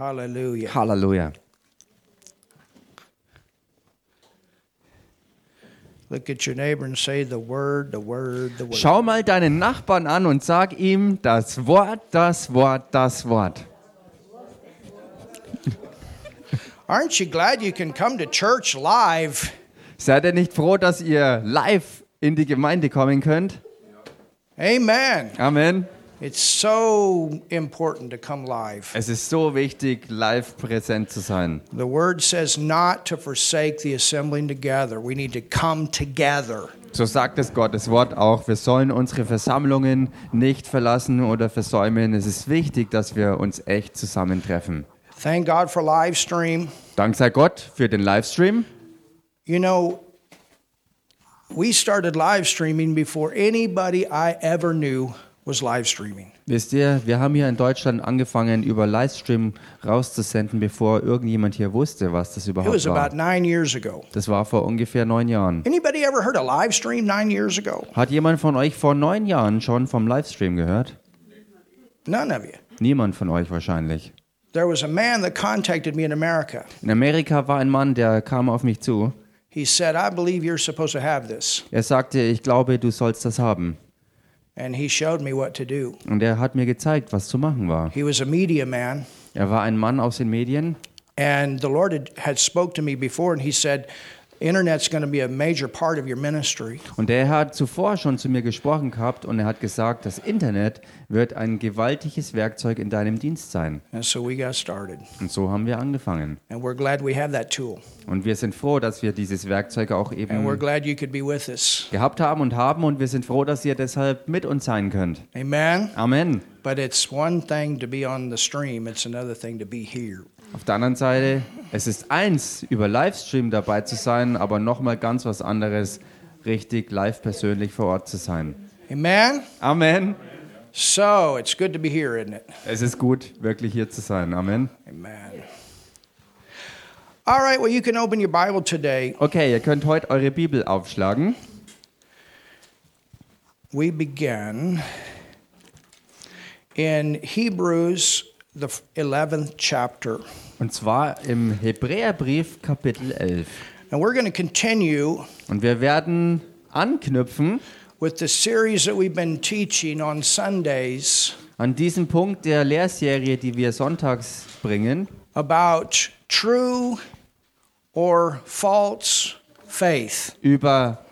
Hallelujah. Halleluja. Look at your neighbor and say the word, the word, the word. Schau mal deinen Nachbarn an und sag ihm das Wort, das Wort, das Wort. Aren't you glad you can come to church live? Seid ihr nicht froh, dass ihr live in die Gemeinde kommen könnt? Amen. Amen. It's so important to come live. Es ist so wichtig, live präsent zu sein. The word says not to forsake the assembling together. We need to come together. So sagt es Gottes Wort auch. Wir sollen unsere Versammlungen nicht verlassen oder versäumen. Es ist wichtig, dass wir uns echt zusammentreffen. Thank God for live stream. Dank sei Gott für den Livestream. You know, we started live streaming before anybody I ever knew was live streaming. Wisst ihr, wir haben hier in Deutschland angefangen, über Livestream rauszusenden, bevor irgendjemand hier wusste, was das It überhaupt was about war. nine years ago. Das war vor ungefähr neun Jahren. Anybody ever heard of live stream nine years ago? Hat jemand von euch vor neun Jahren schon vom Livestream gehört? None of you. Niemand von euch wahrscheinlich. There was a man that contacted me in America. In Amerika war ein Mann, der kam auf mich zu. He said, I believe you're supposed to have this. Er sagte, ich glaube, du sollst das haben. Und er hat mir gezeigt, was zu machen war. He was a media man. Er war ein Mann aus den Medien And the Lord had, had spoke to me before, and He said, "Internet's going to be a major part of your ministry." und er hat zuvor schon zu mir gesprochen gehabt und er hat gesagt, das Internet wird ein gewaltiges Werkzeug in deinem Dienst sein. And so we got started, Und so haben wir angefangen. and we're glad we have that tool, Und wir sind froh, dass wir dieses Werkzeug auch and eben we're glad you could be with us. gehabt haben und haben und wir sind froh, dass ihr deshalb mit uns sein könnt. Amen. Amen. But it's one thing to be on the stream; it's another thing to be here. Auf der anderen Seite, es ist eins, über Livestream dabei zu sein, aber nochmal ganz was anderes, richtig live persönlich vor Ort zu sein. Amen. Amen. So it's good to be here, isn't it? Es ist gut, wirklich hier zu sein. Amen. Amen. All right. Well, you can open your Bible today. Okay, ihr könnt heute eure Bibel aufschlagen. We begin in Hebrews, the 11th chapter. Und zwar im Hebräerbrief Kapitel 11. And we're going to continue Und wir werden anknüpfen with the series that we've been teaching on Sundays an diesen Punkt der Lehrserie, die wir sonntags bringen, about true or false faith. über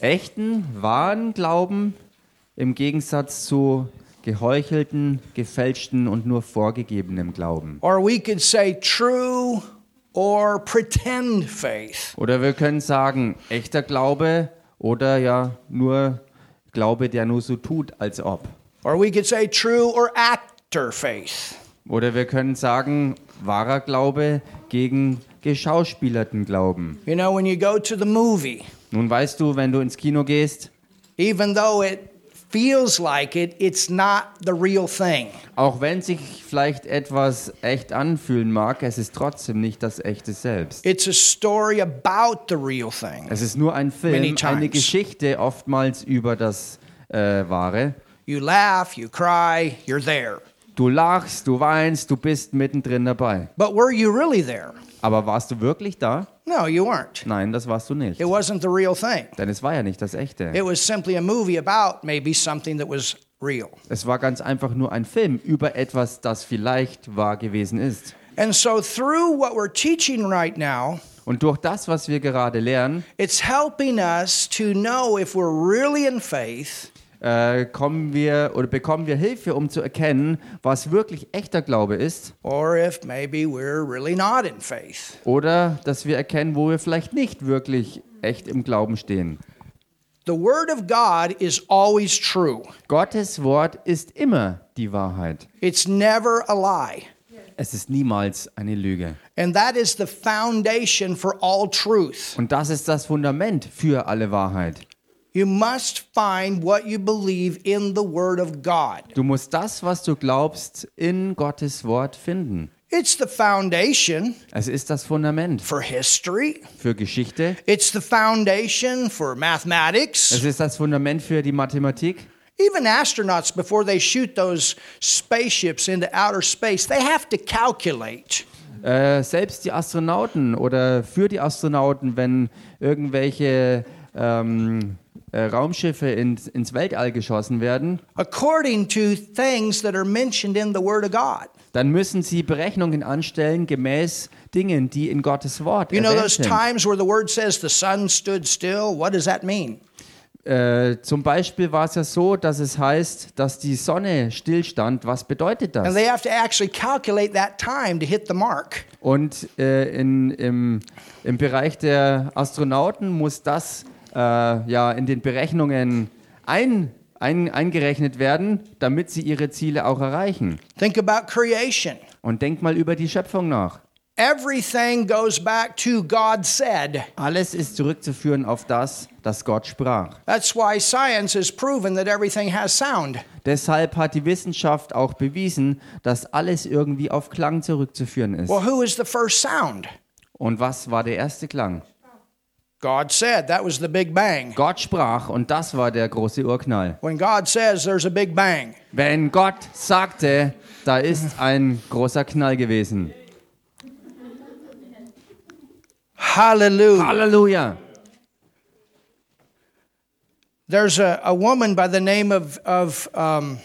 echten, wahren Glauben im Gegensatz zu geheuchelten, gefälschten und nur vorgegebenem Glauben. Or we could say true or pretend faith. Oder wir können sagen, echter Glaube oder ja nur Glaube, der nur so tut, als ob. Or we could say true or actor faith. Oder wir können sagen, wahrer Glaube gegen geschauspielerten Glauben. You know, when you go to the movie, Nun weißt du, wenn du ins Kino gehst, even though it feels like it, it's not the real thing. auch wenn sich vielleicht etwas echt anfühlen mag, es ist trotzdem nicht das echte Selbst. It's a story about the real thing. Es ist nur ein Film, eine Geschichte oftmals über das äh, Wahre. You laugh, you cry, you're there. Du lachst, du weinst, du bist mittendrin dabei. But were you really there? Aber warst du wirklich da? No, you weren't. Nein, das warst du nicht. It wasn't the real thing. Denn es war ja nicht das Echte. It was simply a movie about maybe something that was real. Es war ganz einfach nur ein Film über etwas, das vielleicht wahr gewesen ist. And so, through what we're teaching right now, Und durch das, was wir gerade lernen, it's helping us to know if we're really in faith äh, kommen wir oder bekommen wir Hilfe, um zu erkennen, was wirklich echter Glaube ist, or if maybe we're really not in faith. oder dass wir erkennen, wo wir vielleicht nicht wirklich echt im Glauben stehen. The Word of God is always true, Gottes Wort ist immer die Wahrheit. it's never a lie. Es ist niemals eine Lüge. And that is the foundation for all truth. Und das ist das Fundament für alle Wahrheit. You must find what you believe in the Word of God. Du musst das, was du glaubst, in Gottes Wort finden. It's the foundation Es ist das Fundament for history, für Geschichte. it's the foundation for mathematics, Es ist das Fundament für die Mathematik. Even astronauts, before they shoot those spaceships into outer space, they have to calculate. Äh, selbst die Astronauten oder für die Astronauten, wenn irgendwelche ähm, äh, Raumschiffe ins, ins Weltall geschossen werden, according to things that are mentioned in the Word of God. dann müssen sie Berechnungen anstellen gemäß Dingen, die in Gottes Wort You know erwähnt those sind. times where the Word says the sun stood still? What does that mean? Äh, zum Beispiel war es ja so, dass es heißt, dass die Sonne stillstand. Was bedeutet And das? they have to actually calculate that time to hit the mark. Und äh, in, im, im Bereich der Astronauten muss das äh, ja in den Berechnungen ein, ein, eingerechnet werden, damit sie ihre Ziele auch erreichen. Think about creation. Und denk mal über die Schöpfung nach. Everything goes back to God said. Alles ist zurückzuführen auf das, das Gott sprach. That's why science has proven that everything has sound. Deshalb hat die Wissenschaft auch bewiesen, dass alles irgendwie auf Klang zurückzuführen ist. Well, who is the first sound? Und was war der erste Klang? God said. That was the Big Bang. Gott sprach und das war der große Urknall. When God says there's a Big Bang, Wenn Gott sagte, da ist ein großer Knall gewesen. hallelujah. Halleluja. There's a, a woman by the name of, of um,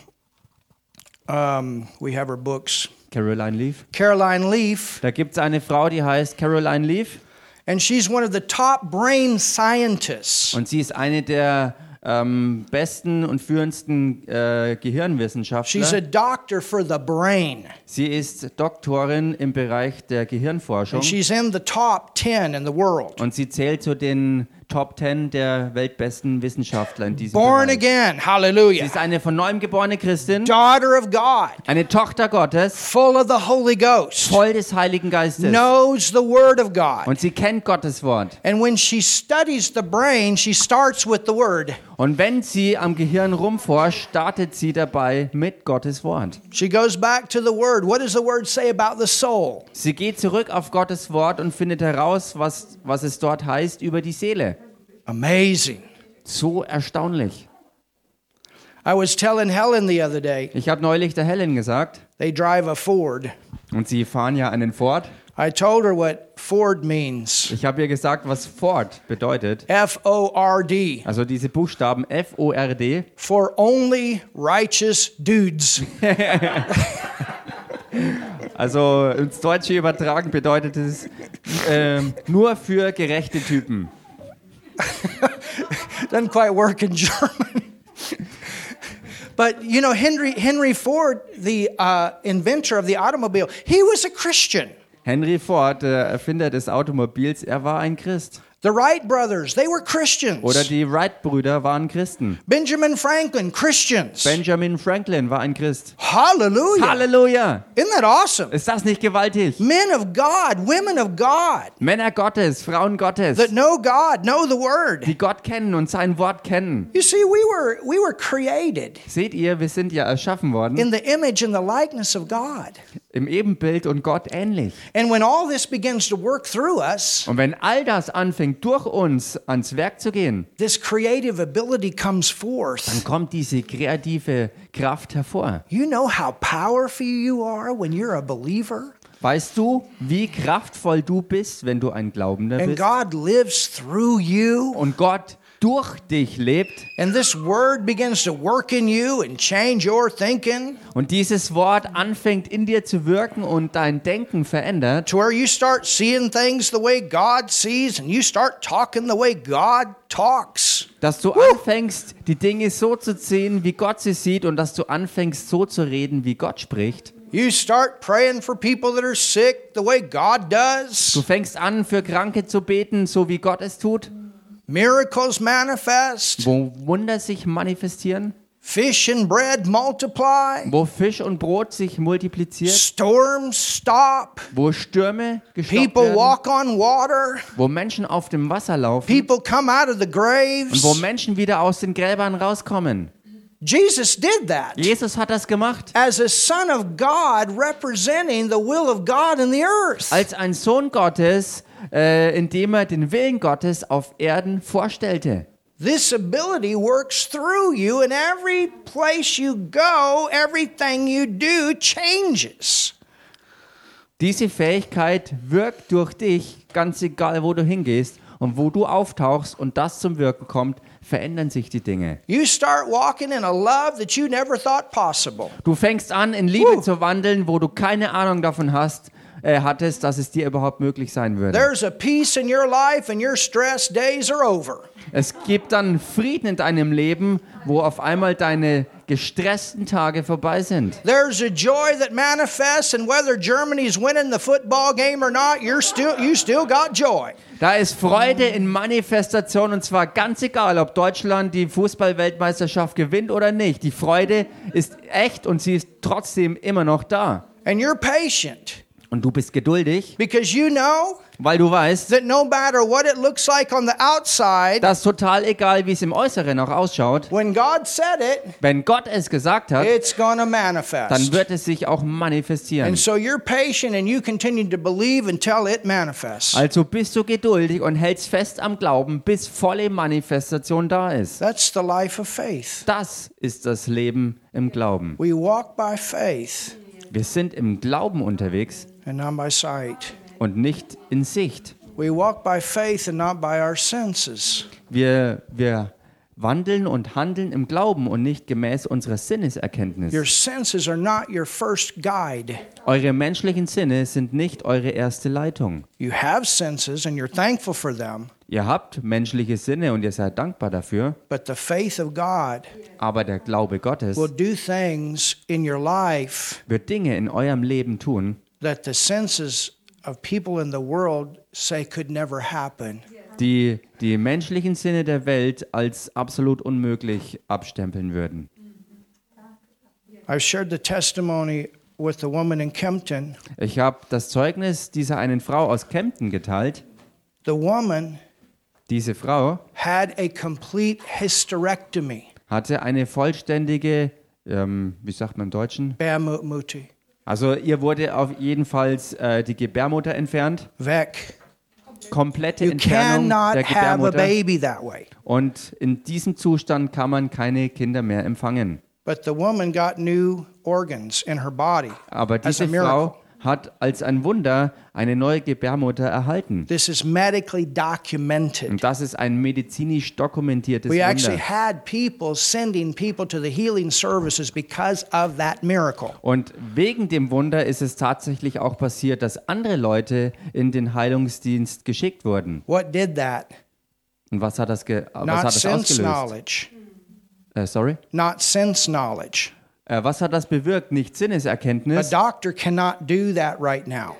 um, we have her books, Caroline Leaf. Caroline Leaf, Da gibt es eine Frau, die heißt Caroline Leaf and she's one of the top brain scientists. und sie ist eine der ähm, besten und führendsten äh, She's Gehirnwissenschaftler. a doctor for the brain. Sie ist Doktorin im Bereich der Gehirnforschung And she's in the top 10 in the world. und sie zählt zu den Top 10 der weltbesten Wissenschaftler in diesem Born Bereich. again, Sie hallelujah. ist eine von neuem geborene Christin, Daughter of God, eine Tochter Gottes, full of the Holy Ghost, voll des Heiligen Geistes. knows the Word of God. Und sie kennt Gottes Wort. And when she studies the brain, she starts with the Word. Und wenn sie am Gehirn rumforscht, startet sie dabei mit Gottes Wort. She goes back to the Word. What does the Word say about the soul? Sie geht zurück auf Gottes Wort und findet heraus, was, was es dort heißt über die Seele. Amazing. So erstaunlich. I was telling Helen the other day, Ich habe neulich der Helen gesagt, they drive a Ford. und sie fahren ja einen Ford. I told her what Ford means Ich habe ihr gesagt, was Ford bedeutet. F O R D, Also diese Buchstaben F-O-R-D. for only righteous dudes. Also ins Deutsche übertragen bedeutet es ähm, nur für gerechte Typen. Doesn't quite work in German. but you know, Henry, Henry Ford, the uh, inventor of the automobile, he was a Christian. Henry Ford, der Erfinder des Automobils, er war ein Christ. The Wright brothers, they were Christians. Oder die Wright-Brüder waren Christen. Benjamin Franklin, Christians. Benjamin Franklin war ein Christ. Hallelujah. Halleluja! Isn't that awesome? Ist das nicht gewaltig? Men of God, women of God Männer Gottes, Frauen Gottes, that know God, know the Word. die Gott kennen und sein Wort kennen. You see, we were, we were created Seht ihr, wir sind ja erschaffen worden in the image and the likeness of God. im Ebenbild und Gott ähnlich. And when all this begins to work through us, Und wenn all das anfängt, durch uns ans Werk zu gehen, this creative ability comes dann forth. kommt diese kreative Kraft hervor. You know how powerful you are when you're a believer? Weißt du, wie kraftvoll du bist, wenn du ein Glaubender And bist God lives through you, und Gott durch dich lebt and this word begins to work in you and change your thinking und dieses Wort anfängt in dir zu wirken und dein Denken verändert, to where you start seeing things the way God sees and you start talking the way God talks. dass du anfängst, die Dinge so zu sehen, wie Gott sie sieht und dass du anfängst, so zu reden, wie Gott spricht. You start praying for people that are sick the way God does. Du fängst an, für Kranke zu beten, so wie Gott es tut, Miracles manifest. wo Wunder sich manifestieren, Fish and bread multiply. wo Fisch und Brot sich multipliziert, Storms stop. wo Stürme gestoppt People werden, walk on water. wo Menschen auf dem Wasser laufen People come out of the und wo graves. Menschen wieder aus den Gräbern rauskommen. Jesus did that Jesus hat das gemacht. as a son of God representing the will of God in the earth. Als ein Sohn Gottes, äh, indem er den Willen Gottes auf Erden vorstellte. This ability works through you, and every place you go, everything you do changes. Diese Fähigkeit wirkt durch dich, ganz egal, wo du hingehst und wo du auftauchst und das zum Wirken kommt, verändern sich die Dinge. You start walking in a love that you never thought possible. Du fängst an, in Liebe Woo. zu wandeln, wo du keine Ahnung davon hast, äh, hattest, dass es dir überhaupt möglich sein würde. There's a peace in your life, and your stress days are over. Es gibt dann Frieden in deinem Leben, wo auf einmal deine gestressten Tage vorbei sind. There's a joy that manifests, and whether Germany's winning the football game or not, you're still you still got joy. Da ist Freude in Manifestation und zwar ganz egal, ob Deutschland die Fußballweltmeisterschaft gewinnt oder nicht. Die Freude ist echt und sie ist trotzdem immer noch da. And you're patient Und du bist geduldig, because you know weil du weißt, that no matter what it looks like on the outside, dass total egal, wie es im Äußeren auch ausschaut, when God said it, wenn Gott es gesagt hat, it's going to dann manifest. wird es sich auch manifestieren. And so you're patient and you continue to believe until it manifests. Also bist du geduldig und hältst fest am Glauben, bis volle Manifestation da ist. That's the life of faith. Das ist das Leben im Glauben. We walk by faith Wir sind im Glauben unterwegs and not by sight. und nicht in Sicht. We walk by faith and not by our senses. Wir, wir wandeln und handeln im Glauben und nicht gemäß unserer Sinneserkenntnis. Your senses are not your first guide. Eure menschlichen Sinne sind nicht eure erste Leitung. You have senses and you're thankful for them, Ihr habt menschliche Sinne und ihr seid dankbar dafür, but the faith of God aber der Glaube Gottes will do things in your life wird Dinge in eurem Leben tun, that the senses of people in the world say could never happen. die die menschlichen Sinne der Welt als absolut unmöglich abstempeln würden. I've shared the testimony with the woman in Kempton. Ich habe das Zeugnis dieser einen Frau aus Kempten geteilt. The woman Diese Frau had a complete hysterectomy, hatte eine vollständige, ähm, wie sagt man im Deutschen? Bamuti, Also ihr wurde auf jeden Fall äh, die Gebärmutter entfernt, Vec. komplette You Entfernung cannot der have a Gebärmutter. baby that way. Und in diesem Zustand kann man keine Kinder mehr empfangen. But the woman got new organs in her body Aber diese miracle. Frau hat als ein Wunder eine neue Gebärmutter erhalten. This is medically documented. Und das ist ein medizinisch dokumentiertes We actually Wunder. had people sending people to the healing services because of that miracle. Und wegen dem Wunder ist es tatsächlich auch passiert, dass andere Leute in den Heilungsdienst geschickt wurden. What did that? Und was hat das, ge was Not hat das sense ausgelöst? knowledge. Äh, sorry? Not sense knowledge. Äh, was hat das bewirkt? Nicht A Sinneserkenntnis. doctor cannot do that right now.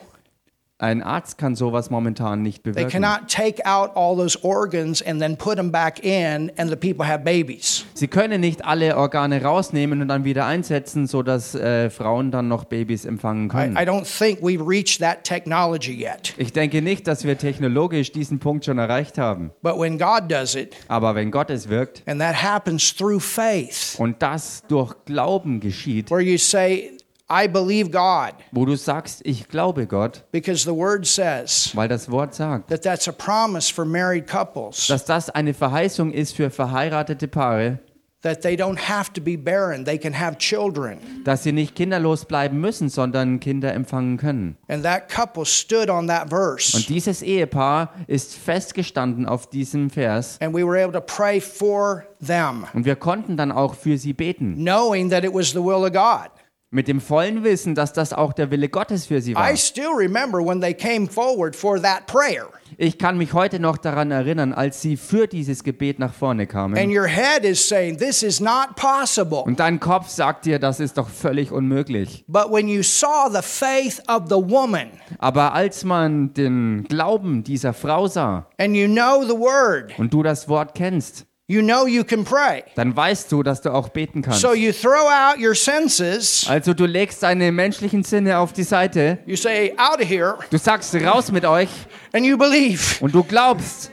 Ein Arzt kann sowas momentan nicht They bewirken. cannot take out all those organs and then put them back in, and the people have babies. Sie können nicht alle Organe rausnehmen und dann wieder einsetzen, sodass äh, Frauen dann noch Babys empfangen I, können. I don't think we've reached that technology yet. Ich denke nicht, dass wir technologisch diesen Punkt schon erreicht haben. But when God does it, Aber wenn Gott es wirkt and that happens through faith, und das durch Glauben geschieht, where you say, I believe God, wo du sagst, ich glaube Gott, because the word says weil das Wort sagt, that that's a promise for married couples, dass das eine Verheißung ist für verheiratete Paare, that they don't have to be barren, they can have children. dass sie nicht kinderlos bleiben müssen, sondern Kinder empfangen können. And that couple stood on that verse. Und dieses Ehepaar ist festgestanden auf diesem Vers And we were able to pray for them, und wir konnten dann auch für sie beten, knowing that it was the will of God. Mit dem vollen Wissen, dass das auch der Wille Gottes für sie war. I still remember when they came forward for that prayer. Ich kann mich heute noch daran erinnern, als sie für dieses Gebet nach vorne And kamen. your head is saying, This is not possible. Und dein Kopf sagt dir, das ist doch völlig unmöglich. But when you saw the faith of the woman Aber als man den Glauben dieser Frau sah and you know the word, und du das Wort kennst, you know you can pray. dann weißt du, dass du auch beten kannst. So you throw out your senses, Also du legst deine menschlichen Sinne auf die Seite, you say, Out of here, du sagst raus mit euch and you believe und du glaubst,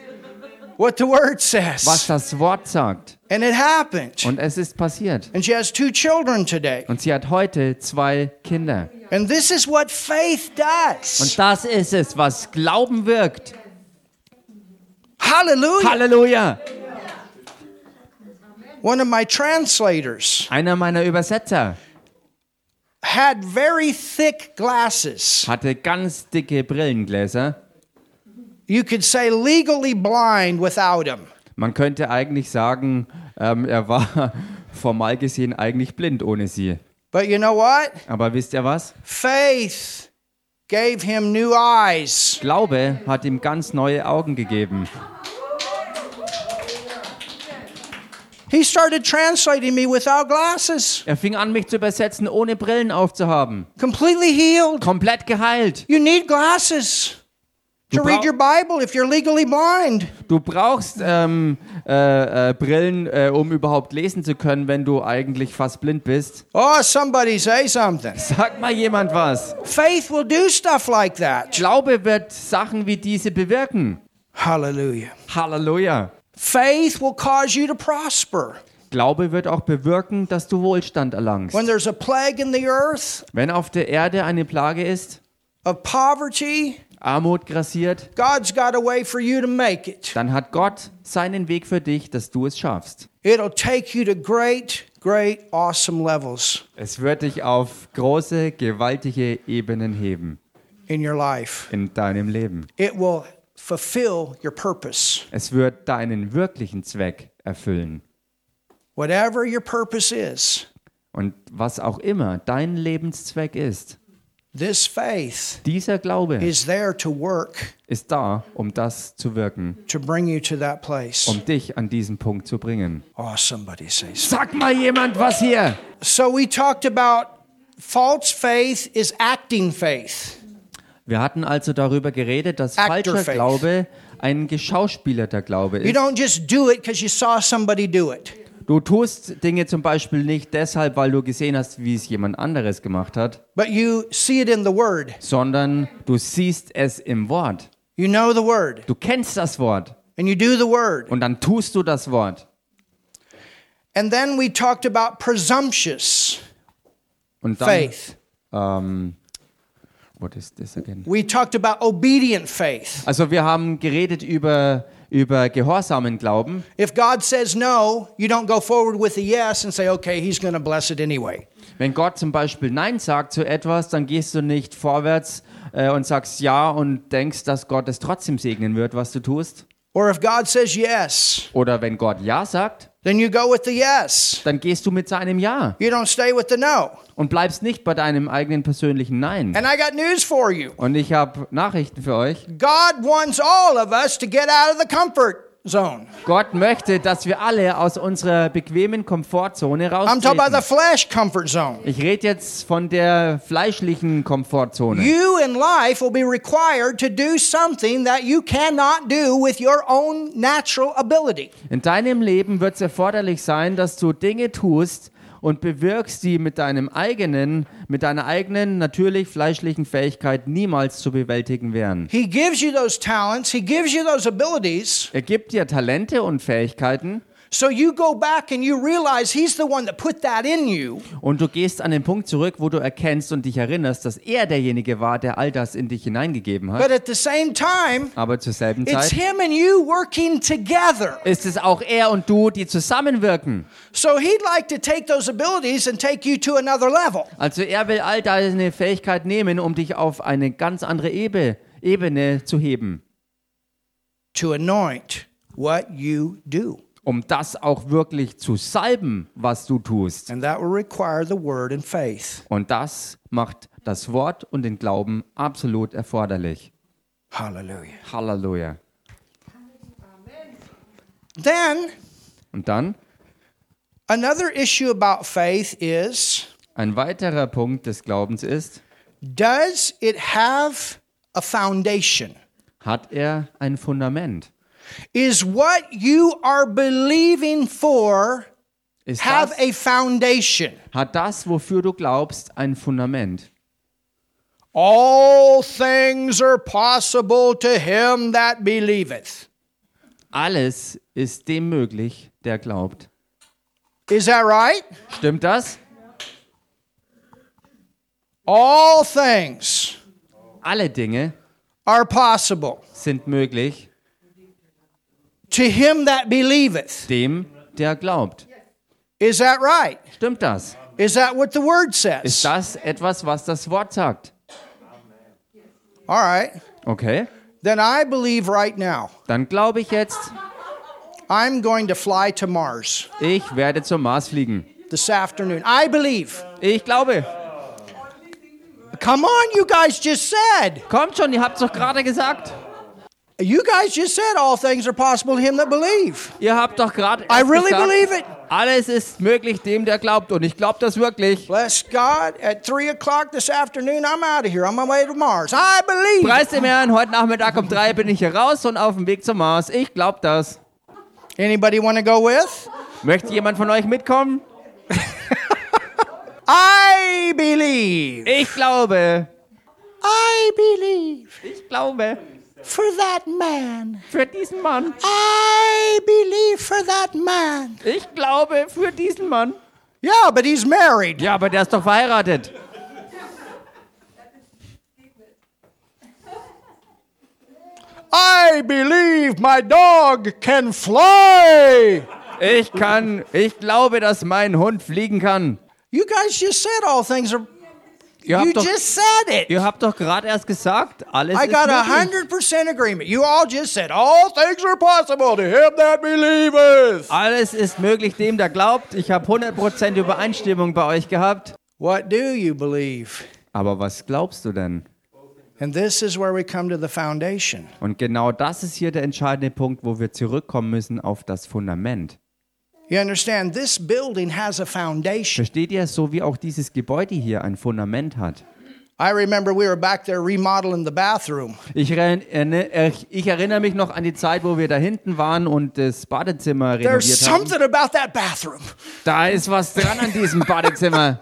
what the word was says. das Wort sagt. And it happened. Und es ist passiert. And she has two children today. Und sie hat heute zwei Kinder. And this is what faith does. Und das ist es, was Glauben wirkt. Hallelujah. Halleluja! One of my translators Einer meiner Übersetzer had very thick glasses. hatte ganz dicke Brillengläser. You could say legally blind without them. Man könnte eigentlich sagen, ähm, er war formal gesehen eigentlich blind ohne sie. But you know what? Aber wisst ihr was? Faith gave him new eyes. Glaube hat ihm ganz neue Augen gegeben. He started translating me without glasses, Er fing an, mich zu übersetzen, ohne Brillen aufzuhaben. completely healed. Komplett geheilt. You need glasses to Du read brauch- your Bible if you're legally blind. Du brauchst ähm, äh, äh, Brillen, äh, um überhaupt lesen zu können, wenn du eigentlich fast blind bist. Oh, somebody say something. Sag mal jemand was. Faith will do stuff like that. Glaube wird Sachen wie diese bewirken. Hallelujah. Halleluja. Faith will cause you to prosper. Glaube wird auch bewirken, dass du Wohlstand erlangst. When there's a plague in the earth Wenn auf der Erde eine Plage ist, of poverty, Armut grassiert, God's got a way for you to make it. dann hat Gott seinen Weg für dich, dass du es schaffst. It'll take you to great, great, awesome levels Es wird dich auf große, gewaltige Ebenen heben in your life. in deinem Leben. It will fulfill your purpose. Es wird deinen wirklichen Zweck erfüllen. Whatever your purpose is, Und was auch immer dein Lebenszweck ist, this faith dieser Glaube is there to work ist da, um das zu wirken, to bring you to that place. um dich an diesen Punkt zu bringen. Oh, somebody say so. Sag mal jemand was hier. So we talked about false faith is acting faith. Wir hatten also darüber geredet, dass Actor falscher faith. Glaube ein geschauspielerter Glaube You ist. don't just do it because you saw somebody do it. Du tust Dinge zum Beispiel nicht deshalb, weil du gesehen hast, wie es jemand anderes gemacht hat, But you see it in the Word. sondern du siehst es im Wort. You know the Word. Du kennst das Wort And you do the Word. und dann tust du das Wort. And then we talked about presumptuous Und dann, faith. ähm, what is this again? We talked about obedient faith. Also wir haben geredet über, über gehorsamen Glauben. If God says no, you don't go forward with a yes and say, okay, He's going to bless it anyway. Wenn Gott zum Beispiel Nein sagt zu etwas, dann gehst du nicht vorwärts äh, und sagst Ja und denkst, dass Gott es trotzdem segnen wird, was du tust. Or if God says yes, Oder wenn Gott Ja sagt, then you go with the yes. dann gehst du mit seinem Ja You don't stay with the no. und bleibst nicht bei deinem eigenen persönlichen Nein. And I got news for you Und ich habe Nachrichten für euch. God wants all of us to get out of the comfort zone. Gott möchte, dass wir alle aus unserer bequemen Komfortzone I'm talking about the raustreten. flesh comfort zone. Ich rede jetzt von der fleischlichen Komfortzone. You in life will be required to do something that you cannot do with your own natural ability. In deinem Leben wird es erforderlich sein, dass du Dinge tust und bewirkst, die mit deinem eigenen, mit deiner eigenen natürlich fleischlichen Fähigkeit niemals zu bewältigen wären. He gives you those talents, He gives you those abilities, Er gibt dir Talente und Fähigkeiten so you go back and you realize He's the one that put that in you. und du gehst an den Punkt zurück, wo du erkennst und dich erinnerst, dass er derjenige war, der all das in dich hineingegeben hat. But at the same time, Aber zur selben it's Zeit Him and you working together. ist es auch er und du, die zusammenwirken. So He'd like to take those abilities and take you to another level. Also er will all deine Fähigkeit nehmen, um dich auf eine ganz andere Ebe, Ebene zu heben. to anoint what you do. Um das auch wirklich zu salben, was du tust. And that will require the word and faith. Und das macht das Wort und den Glauben absolut erforderlich. Hallelujah. Halleluja. Then, Und dann another issue about faith is ein weiterer Punkt des Glaubens ist, does it have a foundation? hat er ein Fundament? Is what you are believing for Ist have das, a foundation? hat das, wofür du glaubst, ein Fundament? All things are possible to him that believeth. Alles ist dem möglich, der glaubt. Is that right? Stimmt das? All things Alle Dinge are possible sind möglich to him that believeth. dem, der glaubt. Is that right? Stimmt das? Is that what the word Ist says? das etwas, was das Wort sagt? All right. Okay. Then I believe right now Dann glaube ich jetzt, I'm going to fly to Mars ich werde zum Mars fliegen. this afternoon. I believe. Ich glaube. Come on, you guys just said. Kommt schon, ihr habt es doch gerade gesagt. You guys just said all things are possible to him that believe. Ihr habt doch gerade I really gesagt, believe it. alles ist möglich dem, der glaubt. Und ich glaube das wirklich. Bless God. At 3 o'clock this afternoon, I'm out of here. I'm on my way to Mars. I believe. Preis dem Herrn, heute Nachmittag um drei bin ich hier raus und auf dem Weg zum Mars. Ich glaube das. Anybody want to go with? Möchte jemand von euch mitkommen? I believe. Ich glaube. I believe Ich glaube. For that man. Für diesen Mann. I believe for that man. Ich glaube für diesen Mann. Yeah, but he's married. Ja, aber der ist doch verheiratet. I believe my dog can fly. Ich kann, ich glaube, dass mein Hund fliegen kann. You guys just said all things are. Ihr You habt doch, just said it. ihr habt doch gerade erst gesagt, alles I ist got a möglich. hundred percent agreement. You all just said all things are possible to him that believeth. Alles ist möglich dem, der glaubt. Ich habe 100% Übereinstimmung bei euch gehabt. What do you believe? Aber was glaubst du denn? And this is where we come to the foundation. Und genau das ist hier der entscheidende Punkt, wo wir zurückkommen müssen auf das Fundament. You understand? This building has a foundation. Versteht ihr, so wie auch dieses Gebäude hier ein Fundament hat? I remember we were back there remodeling the bathroom. Ich, erinner- ich, erinnere mich noch an die Zeit, wo wir da hinten waren und das Badezimmer There's renoviert haben. something about that bathroom. Da ist was dran an diesem Badezimmer.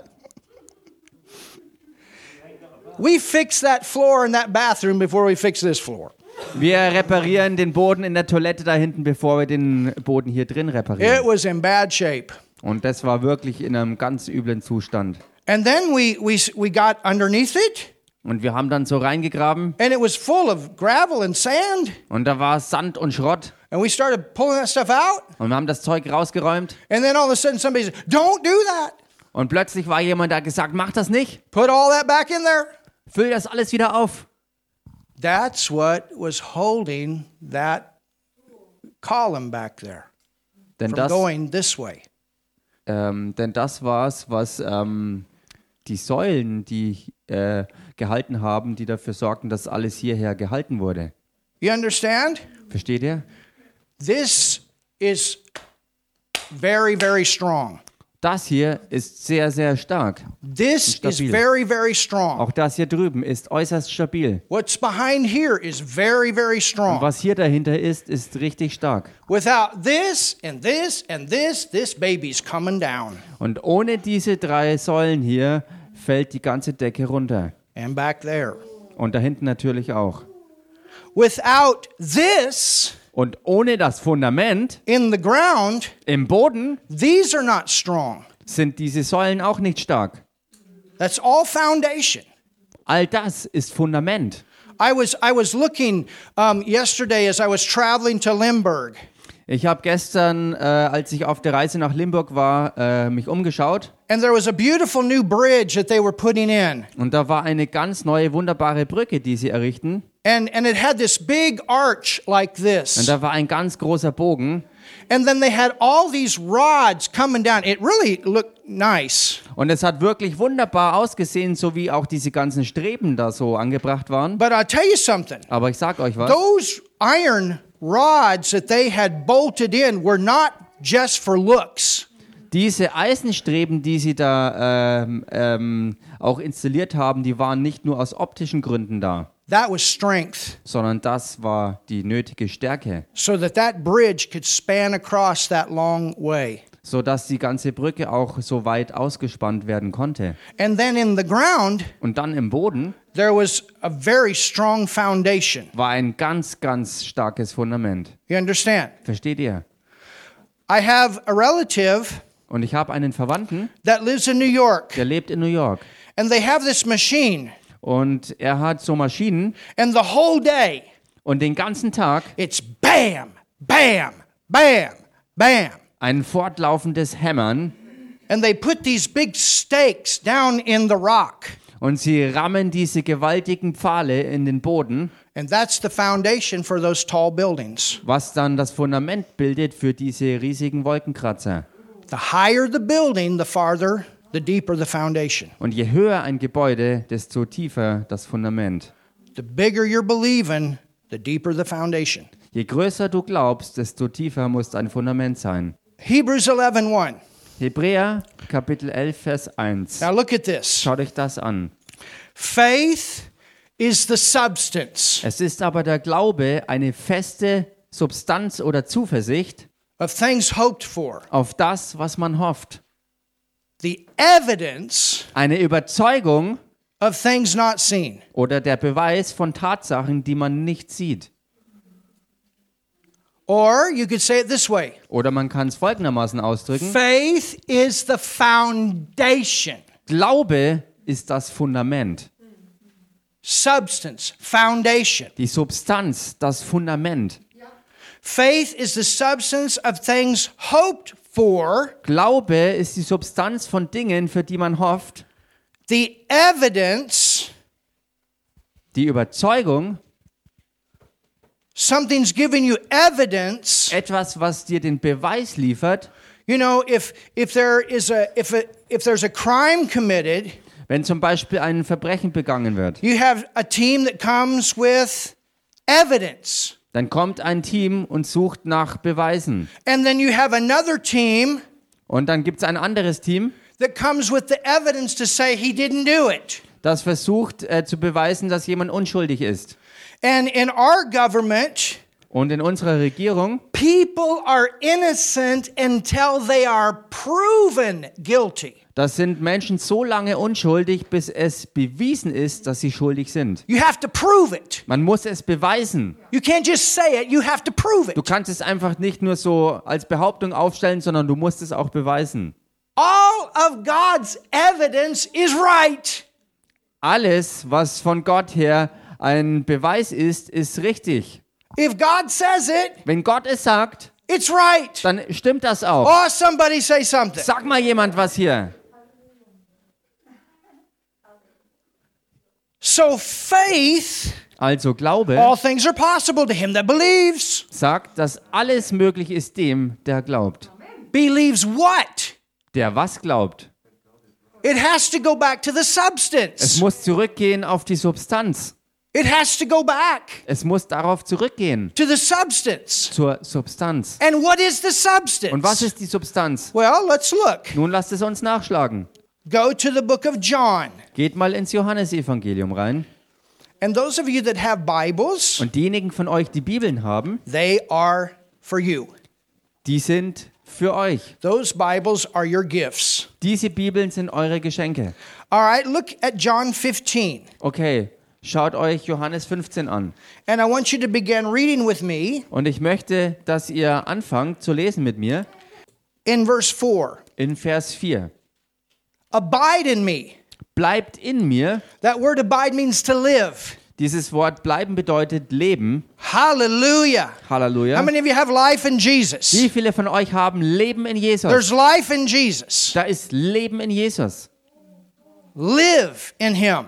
We fixed that floor in that bathroom before we fixed this floor. Wir reparieren den Boden in der Toilette da hinten, bevor wir den Boden hier drin It reparieren. was in bad shape. Und das war wirklich in einem ganz üblen Zustand. And then we, we, we got underneath it, Und wir haben dann so reingegraben and it was full of gravel and sand. und da war Sand und Schrott And we started pulling that stuff out. und wir haben das Zeug rausgeräumt And then all of a sudden somebody said, Don't do that. und plötzlich war jemand, hat gesagt, mach das nicht, Put all that back in there. füll das alles wieder auf. That's what was holding that column back there Denn from das, going this way. ähm, denn das war es, was ähm, die Säulen, die äh, gehalten haben, die dafür sorgten, dass alles hierher gehalten wurde. You understand? Versteht ihr? This is very, very strong. Das hier ist sehr, sehr stark. This is Stabil. very, very strong. Auch das hier drüben ist äußerst stabil. What's behind here is very, very Und strong. was hier dahinter ist, ist richtig stark. Without this and this and this, this baby's coming down. Und ohne diese drei Säulen hier fällt die ganze Decke runter. And back there. Und da hinten natürlich auch. Without this Und ohne das Fundament in the ground, im Boden these are not strong. sind diese Säulen auch nicht stark. That's all foundation. All das ist Fundament. I was I was looking um, yesterday as I was traveling to Limburg, Ich habe gestern, äh, als ich auf der Reise nach Limburg war, äh, mich umgeschaut. and there was a beautiful new bridge that they were putting in, Und da war eine ganz neue, wunderbare Brücke, die sie errichten. And and it had this big arch like Und this, da war ein ganz großer Bogen. and then they had all these rods coming down. It really looked nice, Und es hat wirklich wunderbar ausgesehen, so wie auch diese ganzen Streben da so angebracht waren. but I'll tell you something. Aber ich sag euch was. Those iron rods that they had bolted in were not just for looks. Diese Eisenstreben, die sie da ähm, ähm, auch installiert haben, die waren nicht nur aus optischen Gründen da, That was strength, sondern das war die nötige Stärke, so that that bridge could span across that long way. sodass die ganze Brücke auch so weit ausgespannt werden konnte. And then in the ground, Und dann im Boden there was a very strong foundation. war ein ganz, ganz starkes Fundament. You understand? Versteht ihr? I have a relative Und ich habe einen Verwandten, that lives in New York, der lebt in New York. and they have this machine, Und er hat so Maschinen and the whole day und den ganzen Tag it's bam, bam, bam, bam. ein fortlaufendes Hämmern and they put these big stakes down in the rock. Und sie rammen diese gewaltigen Pfahle in den Boden, And that's the foundation for those tall buildings. was dann das Fundament bildet für diese riesigen Wolkenkratzer. The higher the building, the farther, the deeper the foundation. Und je höher ein Gebäude, desto tiefer das Fundament. The bigger you're believing, the deeper the foundation. Je größer du glaubst, desto tiefer muss dein Fundament sein. Hebrews 11:1. Hebräer Kapitel 11, Vers 1. Now look at this. Schaut euch das an. Faith is the substance Es ist aber der Glaube eine feste Substanz oder Zuversicht of things hoped for, auf das, was man hofft. The evidence Eine Überzeugung of things not seen. oder der Beweis von Tatsachen, die man nicht sieht. Or you could say it this way Oder man kann es folgendermaßen ausdrücken. faith is the foundation, Glaube ist das Fundament. substance, foundation. Die Substanz, das Fundament. Faith is the substance of things hoped for, Glaube ist die Substanz von Dingen, für die man hofft. the evidence, Die Überzeugung, something's giving you evidence. etwas, was dir den Beweis liefert. You know, if if there is a if a if there's a crime committed, Wenn zum Beispiel ein Verbrechen begangen wird, you have a team that comes with evidence. Dann kommt ein Team und sucht nach Beweisen. And then you have another team Und dann gibt es ein anderes Team, that comes with the evidence to say he didn't do it. das versucht äh, zu beweisen, dass jemand unschuldig ist. And in our government, Und in unserer Regierung people are innocent until they are proven guilty. Das sind Menschen so lange unschuldig, bis es bewiesen ist, dass sie schuldig sind. You have to prove it. Man muss es beweisen. You can't just say it, you have to prove Du it. kannst es einfach nicht nur so als Behauptung aufstellen, sondern du musst es auch beweisen. All of God's evidence is right. Alles, was von Gott her ein Beweis ist, ist richtig. If God says it, Wenn Gott es sagt, it's right. dann stimmt das auch. Oh, somebody say something. Sag mal jemand was hier. So faith, Also Glaube all things are possible to him that believes. sagt, dass alles möglich ist dem, der glaubt. Believes what? Der was glaubt? It has to go back to the Es substance. muss zurückgehen auf die Substanz. It has to go back Es muss darauf zurückgehen, to the substance. zur Substanz. And what is the substance? Und was ist die Substanz? Well, let's look. Nun lasst es uns nachschlagen. Go to the book of John. Geht mal ins Johannesevangelium rein. And those of you that have Bibles, Und diejenigen von euch, die Bibeln haben, they are for you. die sind für euch. Those Bibles are your gifts. Diese Bibeln sind eure Geschenke. All right, look at John 15. Okay, schaut euch Johannes 15 an. And I want you to begin reading with me Und ich möchte, dass ihr anfangt zu lesen mit mir in verse 4. in Vers 4. Abide in me. Bleibt in mir. That word abide means to live. Dieses Wort bleiben bedeutet leben. Hallelujah. Hallelujah. How many of you have life in Jesus? Wie viele von euch haben Leben in Jesus? There's life in Jesus. Da ist Leben in Jesus. Live in Him.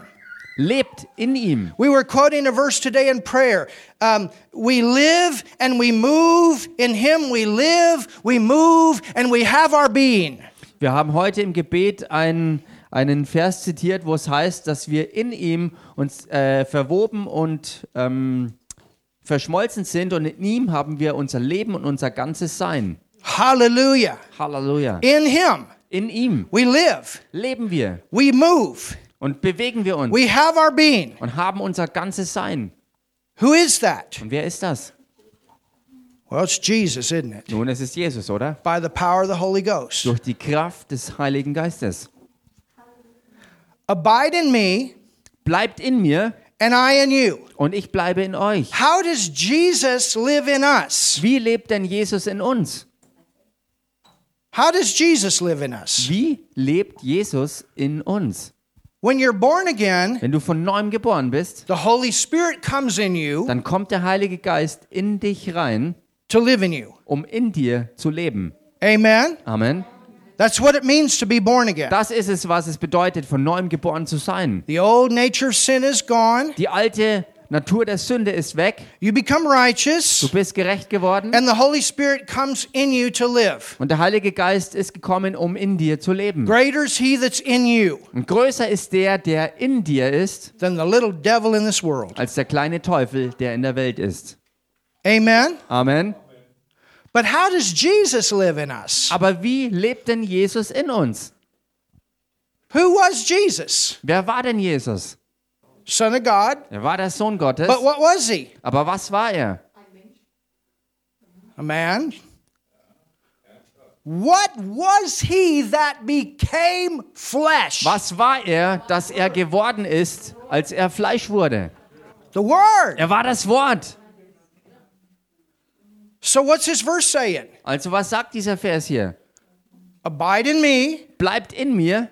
Lebt in ihm. We were quoting a verse today in prayer. Um, we live and we move. In Him we live, we move, and we have our being. Wir haben heute im Gebet einen, einen Vers zitiert, wo es heißt, dass wir in ihm uns äh, verwoben und ähm, verschmolzen sind und in ihm haben wir unser Leben und unser ganzes Sein. Hallelujah. Halleluja. In Him In ihm we live, leben wir we move, und bewegen wir uns we have our being. und haben unser ganzes Sein. Who is that? Und wer ist das? Well, it's Jesus, isn't it? Nun, es ist Jesus, oder? By the power of the Holy Ghost. Durch die Kraft des Heiligen Geistes. Abide in me, Bleibt in mir and I in you. und ich bleibe in euch. How does Jesus live in us? Wie lebt denn Jesus in uns? How does Jesus live in us? Wie lebt Jesus in uns? When you're born again, Wenn du von neuem geboren bist, the Holy Spirit comes in you dann kommt der Heilige Geist in dich rein, to live in you. um in dir zu leben. Amen. Amen. That's what it means to be born again. Das ist es, was es bedeutet, von neuem geboren zu sein. The old nature of sin is gone. Die alte Natur der Sünde ist weg. You become Du righteous, bist gerecht geworden. and the Holy Spirit comes in you to live. Und der Heilige Geist ist gekommen, um in dir zu leben. Greater is He that's in you Und größer ist der, der in dir ist, than the little devil in this world. als der kleine Teufel, der in der Welt ist. Amen. Amen. But how does Jesus live in us? Aber wie lebt denn Jesus in uns? Who was Jesus? Wer war denn Jesus? Son of God. Er war der Sohn Gottes. But what was he? Aber was war er? A man. What was he that became flesh? Was war er, dass er geworden ist, als er Fleisch wurde? The Word. Er war das Wort. So what's this verse saying? Also was sagt dieser Vers hier? Abide in me, Bleibt in mir,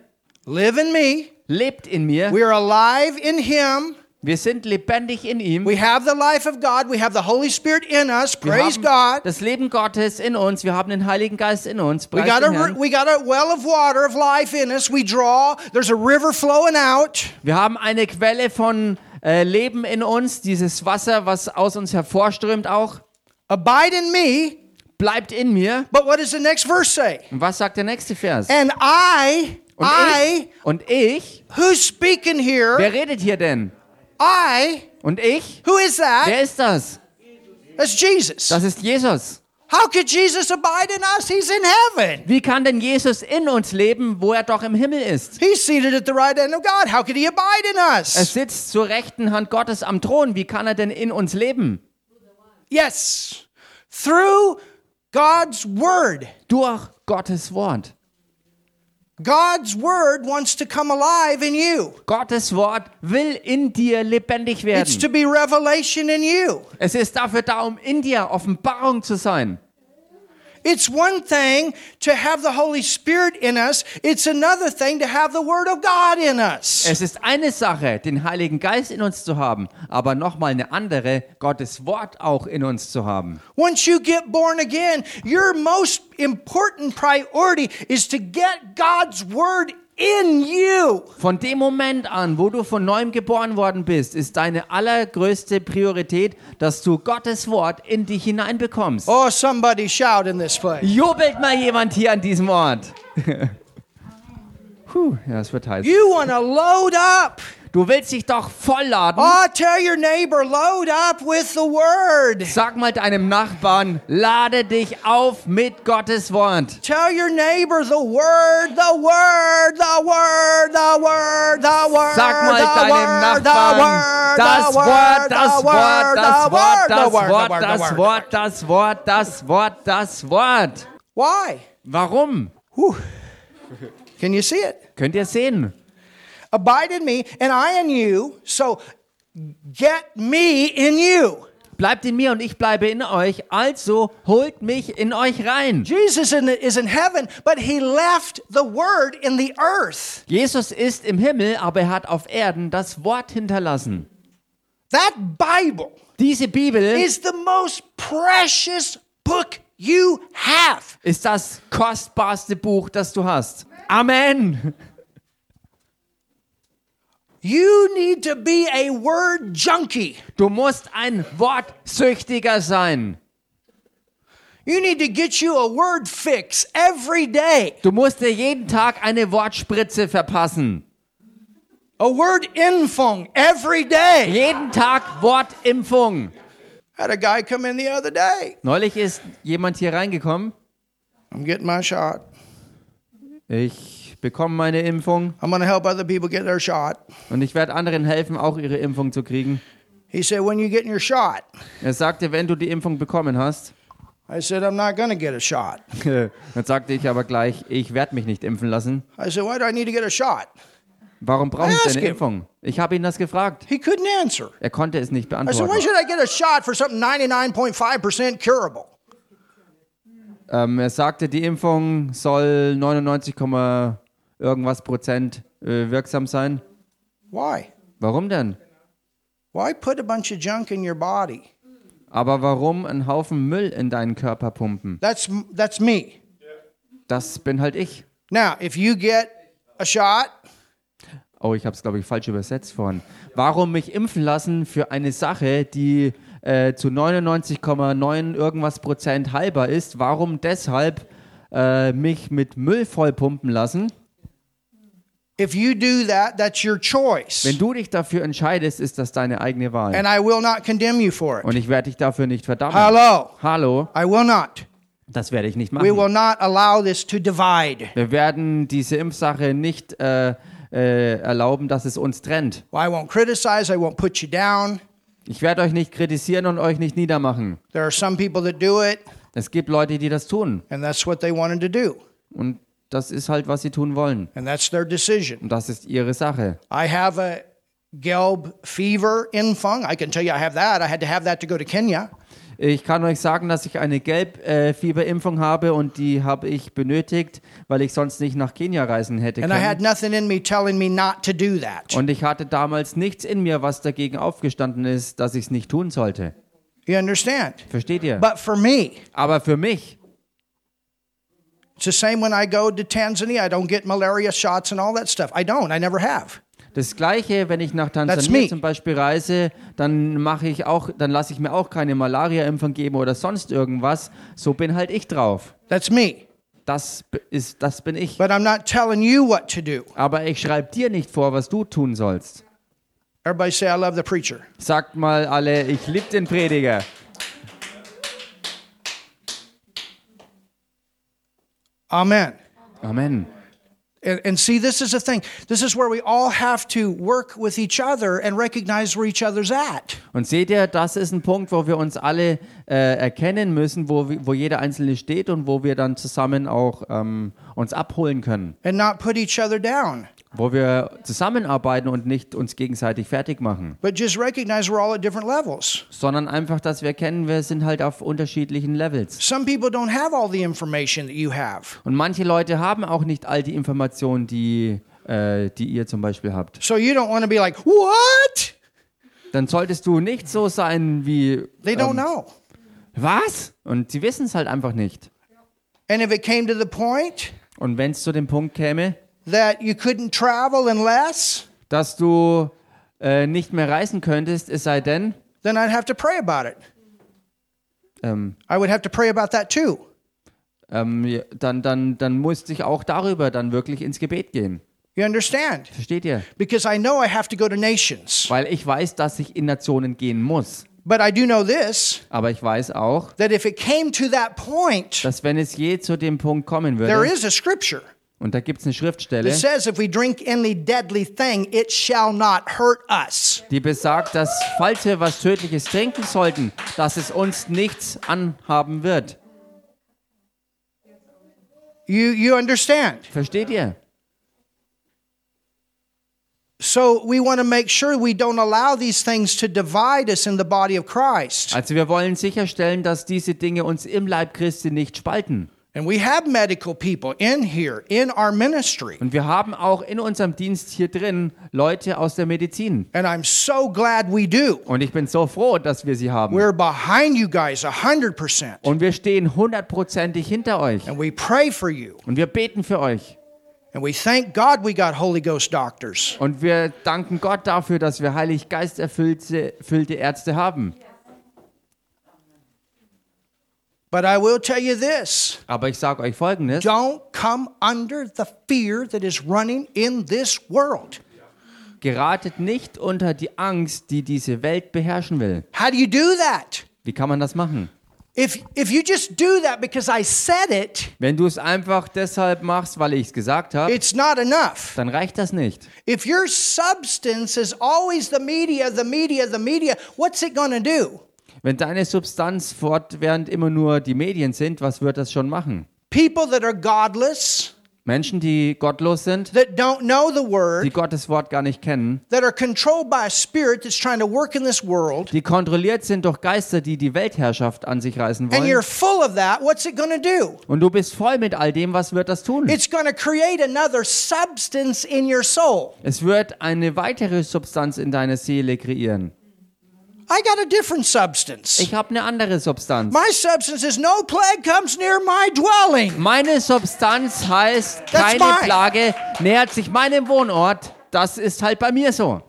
live in me. lebt in mir. We are alive in him. Wir sind lebendig in ihm. We have the life of God. We have the Holy Spirit in us. Praise God. das Leben Gottes in uns. Wir haben den Heiligen Geist in uns. We Preis got, den a, we got a well of water of life in us. We draw. There's a river flowing out. Wir haben eine Quelle von äh, Leben in uns. Dieses Wasser, was aus uns hervorströmt auch. Abide in me. Bleibt in mir. But what does the next verse say? Und was sagt der nächste Vers? And I, Und I, ich, und ich, who's speaking here? wer redet hier denn? I, Und ich? who is that? Wer ist das? That's Jesus. Das ist Jesus. How could Jesus abide in us? He's in heaven. Wie kann denn Jesus in uns leben, wo er doch im Himmel ist? He's seated at the right hand of God. How could he abide in Er us? sitzt zur rechten Hand Gottes am Thron. Wie kann er denn in uns leben? Yes. Through God's word. Durch Gottes Wort. God's word wants to come alive in you. Gottes Wort will in dir lebendig It's to werden. be revelation in you. Es ist dafür da, um in dir Offenbarung zu sein. It's one thing to have the Holy Spirit in us. It's another thing to have the word of God in us. Es ist eine Sache, den Heiligen Geist in uns zu haben, aber nochmal eine andere, Gottes Wort auch in uns zu haben. Once you get born again, your most important priority is to get God's word in you. Von dem Moment an, wo du von neuem geboren worden bist, ist deine allergrößte Priorität, dass du Gottes Wort in dich hineinbekommst. Oh, somebody shout in this place. Jubelt mal jemand hier an diesem Ort. Puh, ja, es wird heiß. You want to load up. Du willst dich doch vollladen. Oh, tell your neighbor, load up with the word. Sag mal deinem Nachbarn, lade dich auf mit Gottes Wort. Tell your neighbor the word, the word, the word, the word, the word. Sag mal the deinem Nachbarn, das Wort, das Wort, das Wort, das Wort, das. Wort, das Wort, das Wort, das Wort. Why? Warum? Can you see it? Könnt ihr sehen? Abide in me, and I in you. So get me in you. Bleibt in mir und ich bleibe in euch, also holt mich in euch rein. Jesus is in heaven, but he left the word in the earth. Jesus ist im Himmel, aber er hat auf Erden das Wort hinterlassen. That Bible Diese Bibel is the most precious book you have. ist das kostbarste Buch, das du hast. Amen. You need to be a word junkie. Du musst ein Wortsüchtiger sein. You need to get you a word fix every day. Du musst dir jeden Tag eine Wortspritze verpassen. A word infung every day. Jeden Tag Wortimpfung. Had a guy come in the other day. Neulich ist jemand hier reingekommen. I'm getting my shot. Ich bekomme meine Impfung I'm going to help other people get their shot. und ich werde anderen helfen, auch ihre Impfung zu kriegen. He said, When you getting your shot? Er sagte, wenn du die Impfung bekommen hast, I said, I'm not to get a shot. dann sagte ich aber gleich, ich werde mich nicht impfen lassen. I said, Why do I need to get a shot? Warum brauche ich eine. Impfung? Ich habe ihn das gefragt. He couldn't answer. Er konnte es nicht I said, Why beantworten. should I get a shot for something 99.5% curable? Ähm, er sagte, die Impfung soll 99, Komma irgendwas Prozent äh, wirksam sein. Why? Warum denn? Why put a bunch of junk in your body? Aber warum einen Haufen Müll in deinen Körper pumpen? That's that's me. Das bin halt ich. Now, if you get a shot, Oh, ich habe es, glaube ich, falsch übersetzt vorhin. Warum mich impfen lassen für eine Sache, die äh, zu 99,9 irgendwas Prozent heilbar ist? Warum deshalb äh, mich mit Müll vollpumpen lassen? If you do that, that's your choice. Wenn du dich dafür entscheidest, ist das deine eigene Wahl. And I will not condemn you for Und it. ich werde dich dafür nicht verdammen. Hello. Hallo, I will not. das werde ich nicht We will machen. not allow this to divide. Wir werden diese Impfsache nicht äh, äh, erlauben, dass es uns trennt. Well, I won't criticize, I won't put you down. Ich werde euch nicht kritisieren und euch nicht niedermachen. There are some people that do it, Es gibt Leute, die das tun. and that's what they wanted to do. Und das ist halt, was sie tun wollen. And that's their decision. Und das ist ihre Sache. I have a Gelb fever infung. I can tell you I have that. I had to have that to go to Kenya. Ich kann euch sagen, dass ich eine Gelbfieberimpfung habe und die habe ich benötigt, weil ich sonst nicht nach Kenia reisen hätte And I had können. nothing in me telling me not to do that. Und ich hatte damals nichts in mir, was dagegen aufgestanden ist, dass ich es nicht tun sollte. You understand? Versteht ihr? But for me, Aber für mich, it's the same when I go to Tanzania. I don't get malaria shots and all that stuff. I don't. I never have. das Gleiche, wenn ich nach Tansania zum Beispiel reise, dann mache ich auch, dann lasse ich mir auch keine Malaria-Impfung geben oder sonst irgendwas. So bin halt ich drauf. That's me. Das ist, das bin ich. But I'm not telling you what to do. Aber ich schreibe dir nicht vor, was du tun sollst. Everybody say, I love the preacher. Sagt mal alle, ich liebe den Prediger. Amen. Amen. And, and see, this is the thing. This is where we all have to work with each other and recognize where each other's at. Und seht ihr, das ist ein Punkt, wo wir uns alle äh, erkennen müssen, wo, wo jeder Einzelne steht und wo wir dann zusammen auch ähm, uns abholen können. and not put each other down, Wo wir zusammenarbeiten und nicht uns gegenseitig fertig machen. but just recognize we're all at different levels. Sondern einfach, dass wir erkennen, wir sind halt auf unterschiedlichen Levels. Some people don't have all the information that you have. Und manche Leute haben auch nicht all die Informationen, die, äh, die ihr zum Beispiel habt. So you don't want to be like, what? Dann solltest du nicht so sein wie, They don't ähm, know. was? Und sie wissen es halt einfach nicht. And if it came to the point Und wenn es zu dem Punkt käme, that you couldn't travel unless, dass du äh, nicht mehr reisen könntest, es sei denn, then I'd have to pray about it. ähm, I would have to pray about that too. ähm, ja, dann, dann, dann musste ich auch darüber dann wirklich ins Gebet gehen. You understand? Versteht ihr? Because I know I have to go to nations. Weil ich weiß, dass ich in Nationen gehen muss. But I do know this Aber ich weiß auch, that if it came to that point, dass wenn es je zu dem Punkt kommen there würde, is a scripture und da gibt es eine Schriftstelle, that says if we drink any deadly thing, it shall not hurt us. die besagt, dass falls wir was Tödliches trinken sollten, dass es uns nichts anhaben wird. You, you understand? Versteht ihr? So we want to make sure we don't allow these things to divide us in the body of Christ. Also wir wollen sicherstellen, dass diese Dinge uns im Leib Christi nicht spalten. And we have medical people in here, in our ministry. Und wir haben auch in unserem Dienst hier drin Leute aus der Medizin. And I'm so glad we do. Und ich bin so froh, dass wir sie haben. We're behind you guys 100%. Und wir stehen hundertprozentig hinter euch. And we pray for you. Und wir beten für euch. And we thank God we got Holy Ghost doctors. Und wir danken Gott dafür, dass wir Heilig Geist erfüllte, erfüllte Ärzte haben. But I will tell you this Aber ich sage euch Folgendes. don't come under the fear that is running in this world. Geratet nicht unter die Angst, die diese Welt beherrschen will. How do you do that? Wie kann man das machen? If, if you just do that because I said it, Wenn du es einfach deshalb machst, weil ich es gesagt habe, it's not enough. dann reicht das nicht. If your substance is always the media, the media, the media, what's it going to do? Wenn deine Substanz fortwährend immer nur die Medien sind, was wird das schon machen? People that are godless, Menschen, die gottlos sind, that don't know the die word, Gottes Wort gar nicht kennen, that are controlled by a spirit that's trying to work in this world, die kontrolliert sind durch Geister, die die Weltherrschaft an sich reißen and you're wollen. full of that, what's it going to do? Und du bist voll mit all dem, was wird das tun? It's going to create another substance in your soul, Es wird eine weitere Substanz in deiner Seele kreieren. I got a different substance. Ich habe eine andere Substanz. My substance is no plague comes near my dwelling. Meine Substanz heißt, That's keine mine. Plage nähert sich meinem Wohnort. Das ist halt bei mir so.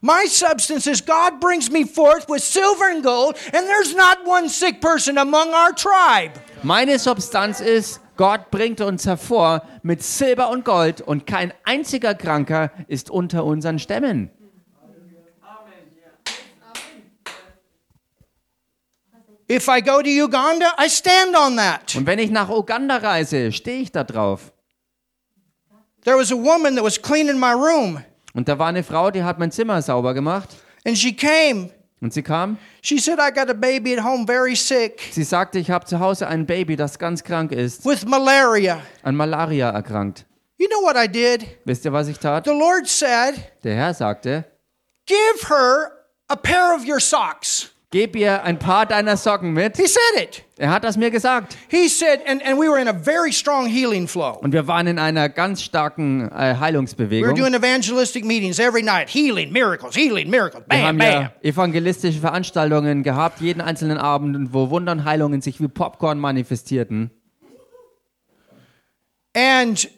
My substance is God brings me forth with silver and gold, and there's not one sick person among our tribe. Meine Substanz ist, Gott bringt uns hervor mit Silber und Gold und kein einziger Kranker ist unter unseren Stämmen. If I go to Uganda, I stand on that. Und wenn ich nach Uganda reise, stehe ich da drauf. There was a woman that was cleaning my room, Und da war eine Frau, die hat mein Zimmer sauber gemacht. and she came. Und sie kam, She said, I got a baby at home very sick sie sagte, ich habe zu Hause ein Baby, das ganz krank ist, with malaria. an Malaria erkrankt. You know what I did? Wisst ihr, was ich tat? The Lord said, Der Herr sagte, Give her a pair of your socks. Gib ihr ein paar deiner Socken mit. He said it. Er hat das mir gesagt. He said, and, and we were in a very strong healing flow. Und wir waren in einer ganz starken äh, We were Heilungsbewegung. doing evangelistic meetings every night. Healing, miracles, healing, miracles. Wir Bam, haben bam. ja evangelistische Veranstaltungen gehabt, jeden einzelnen Abend, wo Wunder und Heilungen sich wie Popcorn manifestierten. And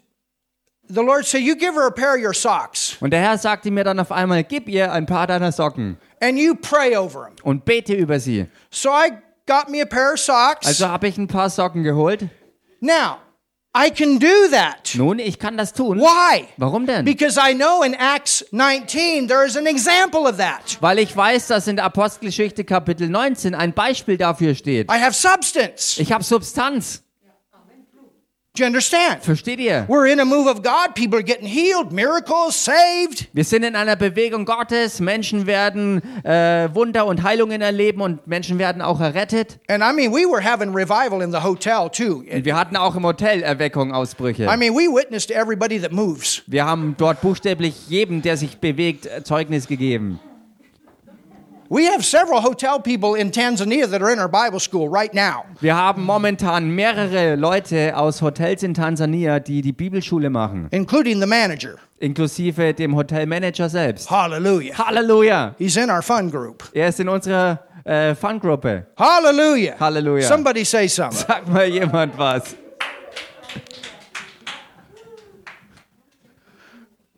the Lord said, You give her a pair of your socks Und der Herr sagte mir dann auf einmal, gib ihr ein paar deiner Socken and you pray over them. und bete über sie. So I got me a pair of socks. Also habe ich ein paar Socken geholt. now, I can do that. Nun, ich kann das tun. Why? Warum denn? Because I know in Acts 19 there is an example of that. Weil ich weiß, dass in der Apostelgeschichte Kapitel 19 ein Beispiel dafür steht. I have substance. Ich habe Substanz. Do you understand? Versteht ihr? We're in a move of God. People are getting healed, miracles, saved. Wir sind in einer Bewegung Gottes. Menschen werden äh, Wunder und Heilungen erleben und Menschen werden auch errettet. And I mean, we were having revival in the hotel too. Und wir hatten auch im Hotel Erweckung, Ausbrüche. I mean, we witnessed everybody that moves. Wir haben dort buchstäblich jedem, der sich bewegt, Zeugnis gegeben. We have several hotel people in Tanzania that are in our Bible school right now. Wir haben momentan mehrere Leute aus Hotels in Tansania, die die Bibelschule machen, including the manager. inklusive dem Hotelmanager selbst. Hallelujah. Halleluja! He's in our fun group. Er ist in unserer äh, Fun-Gruppe. Hallelujah. Hallelujah. Somebody say something. Sag mal jemand was.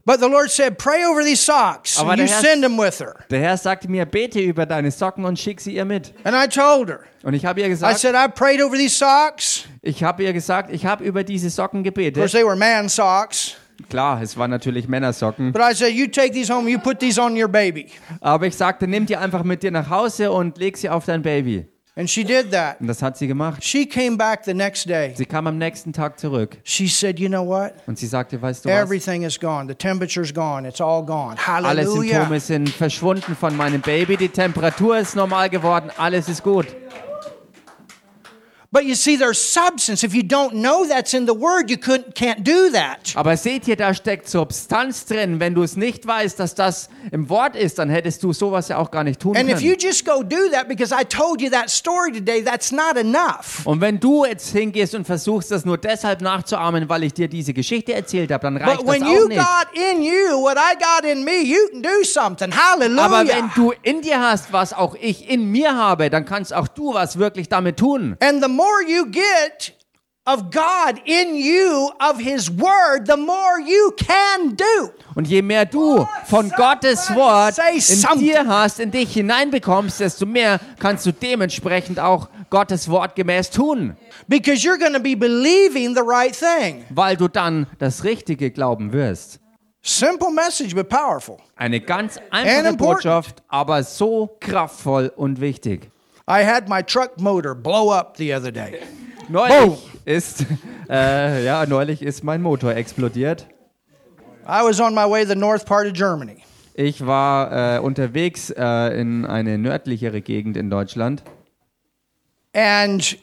But the Lord said, pray over these socks. Aber And you Herr- send them with her. Der Herr sagte mir, bete über deine Socken und schick sie ihr mit. And I told her, Und ich habe ihr I said, I prayed over these socks. ich habe ihr gesagt, ich habe über diese Socken Of course, they were man socks. Klar, es waren natürlich Männersocken. But I said, you take these home, you put these on your baby. Aber ich sagte, nimm die einfach mit dir nach Hause und leg sie auf dein Baby. And she did that. Und das hat sie gemacht. She came back the next day. Sie kam am nächsten Tag zurück She said, you know what? und sie sagte, weißt du was? Everything is gone. The temperature's gone. It's all gone. Alle Symptome Hallelujah. sind verschwunden von meinem Baby. Die Temperatur ist normal geworden. Alles ist gut. But you see, there's substance. If you don't know that's in the Word, you couldn't, can't do that. Aber seht ihr, da steckt Substanz drin. Wenn du es nicht weißt, dass das im Wort ist, dann hättest du sowas ja auch gar nicht tun And if you können. just go do that because I told you that story today, that's not enough. Und wenn du jetzt hingehst und versuchst, das nur deshalb nachzuahmen, weil ich dir diese Geschichte erzählt habe, dann reicht But das when auch you nicht. got in you what I got in me, you can do something. Hallelujah. Aber wenn du in dir hast, was auch ich in mir habe, dann kannst auch du was wirklich damit tun. and the more you get of God in you, of His Word, the more you can do. Und je mehr du von Gottes Wort in dir hast, in dich hineinbekommst, desto mehr kannst du dementsprechend auch Gottes Wort gemäß tun, Because you're going to be believing the right thing. weil du dann das Richtige glauben wirst. Simple message, but powerful. Eine ganz einfache. Botschaft, aber so kraftvoll und wichtig. I had my truck motor blow up the other day. Neulich ist, äh, ja, neulich ist mein Motor explodiert. I was on my way to the north part of Germany. Ich war äh, unterwegs äh, in eine nördlichere Gegend in Deutschland And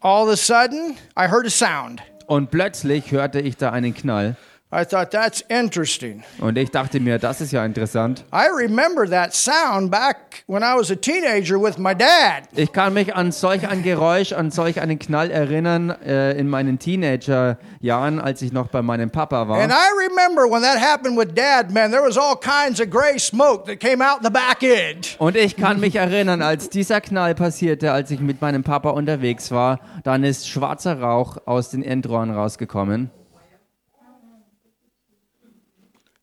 all of a sudden, I heard a sound. und plötzlich hörte ich da einen Knall. I thought that's interesting. Und ich dachte mir, das ist ja interessant. I remember that sound back when I was a teenager with my dad. Ich kann mich an solch ein Geräusch, an solch einen Knall erinnern äh, in meinen Teenagerjahren, als ich noch bei meinem Papa And war. I remember when that happened with dad, man, there was all kinds of gray smoke that came out the back end. Und ich kann mich erinnern, als dieser Knall passierte, als ich mit meinem Papa unterwegs war, dann ist schwarzer Rauch aus den Endrohren rausgekommen.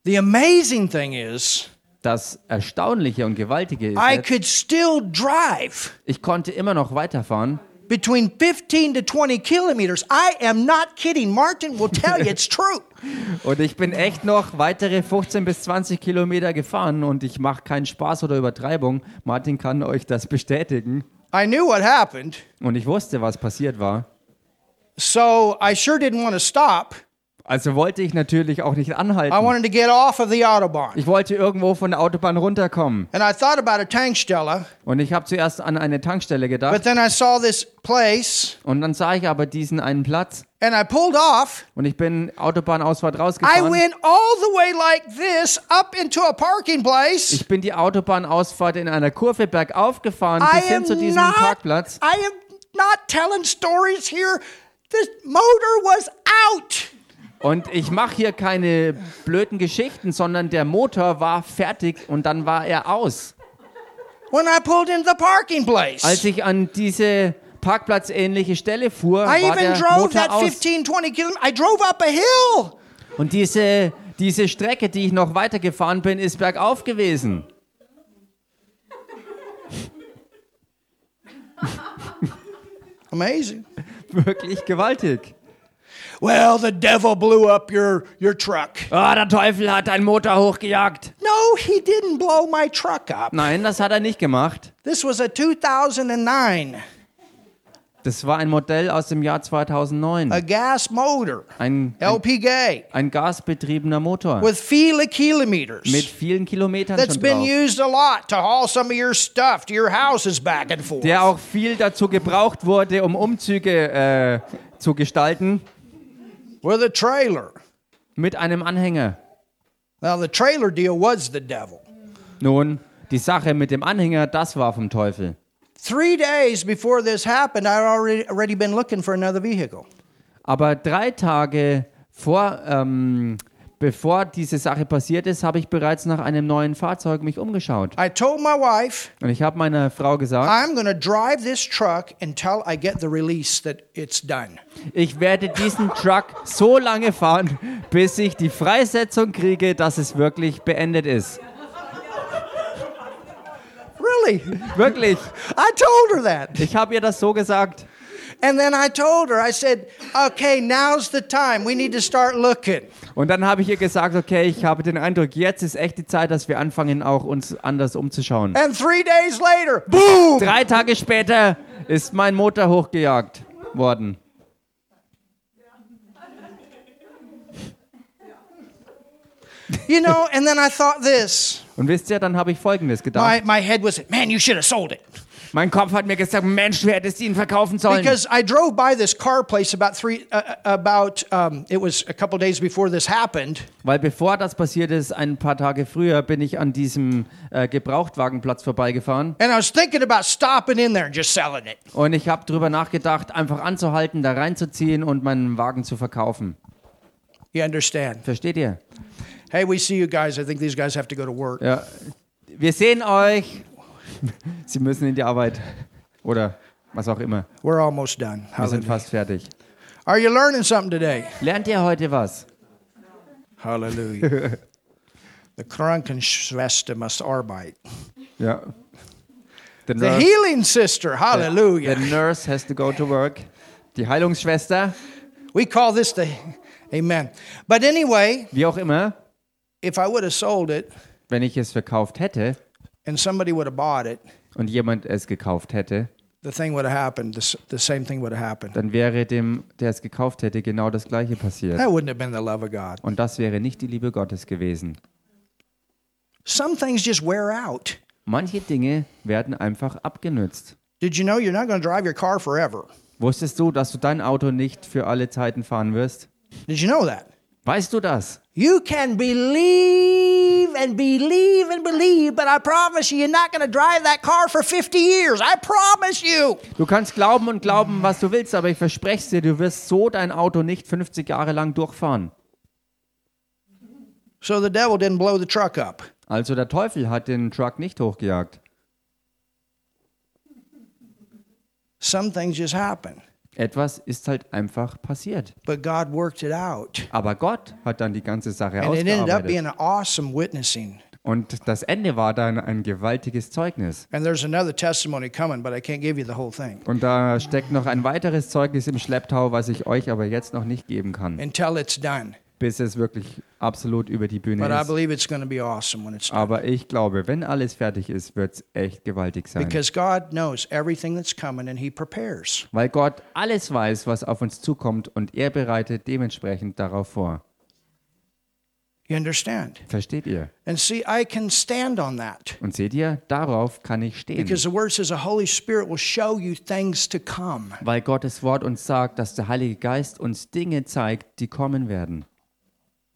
The amazing thing is, Das Erstaunliche und Gewaltige ist, I could still drive ich konnte immer noch weiterfahren. between 15 to 20 kilometers. I am not kidding. Martin will tell you it's true. Und ich bin echt noch weitere 15 bis 20 Kilometer gefahren und ich mache keinen Spaß oder Übertreibung. Martin kann euch das bestätigen. I knew what happened, Und ich wusste, was passiert war. so I sure didn't want to stop. Also wollte ich natürlich auch nicht I anhalten. wanted to get off of the Autobahn. Ich wollte irgendwo von der Autobahn runterkommen. And I thought about a Tankstelle, Und ich habe zuerst an eine Tankstelle but gedacht. then I saw this place Und dann sah ich aber diesen einen Platz. and I pulled off. Und ich bin Autobahnausfahrt I rausgefahren. went all the way like this up into a parking place. Ich bin die Autobahnausfahrt in einer Kurve bergauf gefahren I bis hin zu diesem not, Parkplatz. I am not telling stories here. The motor was out. Und ich mache hier keine blöden Geschichten, sondern der Motor war fertig und dann war er aus. when I pulled into the parking place. Als ich an diese parkplatzähnliche Stelle fuhr, I war even der drove Motor that aus. 15, 20 kilometers. I drove up a hill. Und diese, diese Strecke, die ich noch weitergefahren bin, ist bergauf gewesen. Amazing. Wirklich gewaltig. Well, the devil blew up your, your truck. Ah, der Teufel hat einen Motor hochgejagt. No, he didn't blow my truck up. Nein, das hat er nicht gemacht. This was a 2009, Das war ein Modell aus dem Jahr 2009. a gas motor, Ein, ein, LPG, ein gasbetriebener Motor. with viele kilometers. Mit vielen Kilometern That's schon been drauf. used a lot to haul some of your stuff to your houses back and forth. Der auch viel dazu gebraucht wurde, um Umzüge äh, zu gestalten. With a trailer. Mit einem Anhänger. Now, the trailer deal was the devil. Nun, die Sache mit dem Anhänger, das war vom Teufel. Three days before this happened, I'd already, already been looking for another vehicle. Aber drei Tage vor, ähm, bevor diese Sache passiert ist, habe ich bereits nach einem neuen Fahrzeug mich umgeschaut. I told my wife, Und ich habe meiner Frau gesagt, I'm going to drive this truck until I get the release that it's done. ich werde diesen Truck so lange fahren, bis ich die Freisetzung kriege, dass es wirklich beendet ist. Really? Wirklich. I told her that. Ich habe ihr das so gesagt. And then I told her, I said, okay, now's the time. We need to start looking. Und dann habe ich ihr gesagt, okay, ich habe den Eindruck, jetzt ist echt die Zeit, dass wir anfangen, auch uns anders umzuschauen. And three days later, boom! Drei Tage später ist mein Motor hochgejagt worden. You know, and then I thought this. Und wisst ihr, dann habe ich Folgendes My, gedacht. my head was, man, you should have sold it. Mein Kopf hat mir gesagt, Mensch, du hättest ihn verkaufen sollen. Because I drove by this car place about three, uh, uh, about, um, it was a couple days before this happened. Weil bevor das passiert ist, ein paar Tage früher, bin ich an diesem äh, Gebrauchtwagenplatz vorbeigefahren. And I was thinking about stopping in there and just selling it. Und ich habe drüber nachgedacht, einfach anzuhalten, da reinzuziehen und meinen Wagen zu verkaufen. You understand? Versteht ihr? Hey, we see you guys. I think these guys have to go to work. Ja. Wir sehen euch. Sie müssen in die Arbeit. Oder was auch immer. We're almost done. Wir sind Hallelujah. fast fertig. Are you learning something today? Lernt ihr heute was? Hallelujah. the Krankenschwester must arbeit. Ja. The The nurse, healing sister, the hallelujah. nurse has to go to work. Die Heilungsschwester, We call this the, amen. But anyway, wie auch immer, if I would have sold it wenn ich es verkauft hätte and somebody would have bought it, und jemand es gekauft hätte, the thing would have happened. The, the same thing would have happened. dann wäre dem, der es gekauft hätte, genau das gleiche passiert. That wouldn't have been the love of God. Und das wäre nicht die Liebe Gottes gewesen. Some things just wear out. Manche Dinge werden einfach abgenützt. Did you know you're not going to drive your car forever? Wusstest du, dass du dein Auto nicht für alle Zeiten fahren wirst? Did you know that? Weißt du das? You can believe and believe and believe, but I promise you, you're not going to drive that car for 50 years. I promise you. Du kannst glauben und glauben, was du willst, aber ich verspreche es dir, du wirst so dein Auto nicht 50 Jahre lang durchfahren. So the devil didn't blow the truck up. Also der Teufel hat den Truck nicht hochgejagt. Some things just happen, Etwas ist halt einfach passiert. but God worked it out. Aber Gott hat dann die ganze Sache And it ended up ausgearbeitet. being an awesome witnessing. Und das Ende war dann ein gewaltiges Zeugnis. And there's another testimony coming, but I can't give you the whole thing Und da steckt noch ein weiteres Zeugnis im Schlepptau, was ich euch aber jetzt noch nicht geben kann, until it's done. Bis es wirklich absolut über die Bühne ist. awesome when it's done. Aber ich glaube, wenn alles fertig ist, wird es echt gewaltig sein. Because God knows everything that's coming and He prepares. Weil Gott alles weiß, was auf uns zukommt und er bereitet dementsprechend darauf vor. You understand? Versteht ihr? And see, I can stand on that. Und seht ihr, darauf kann ich stehen. Because the word says the Holy Spirit will show you things to come. Weil Gottes Wort uns sagt, dass der Heilige Geist uns Dinge zeigt, die kommen werden.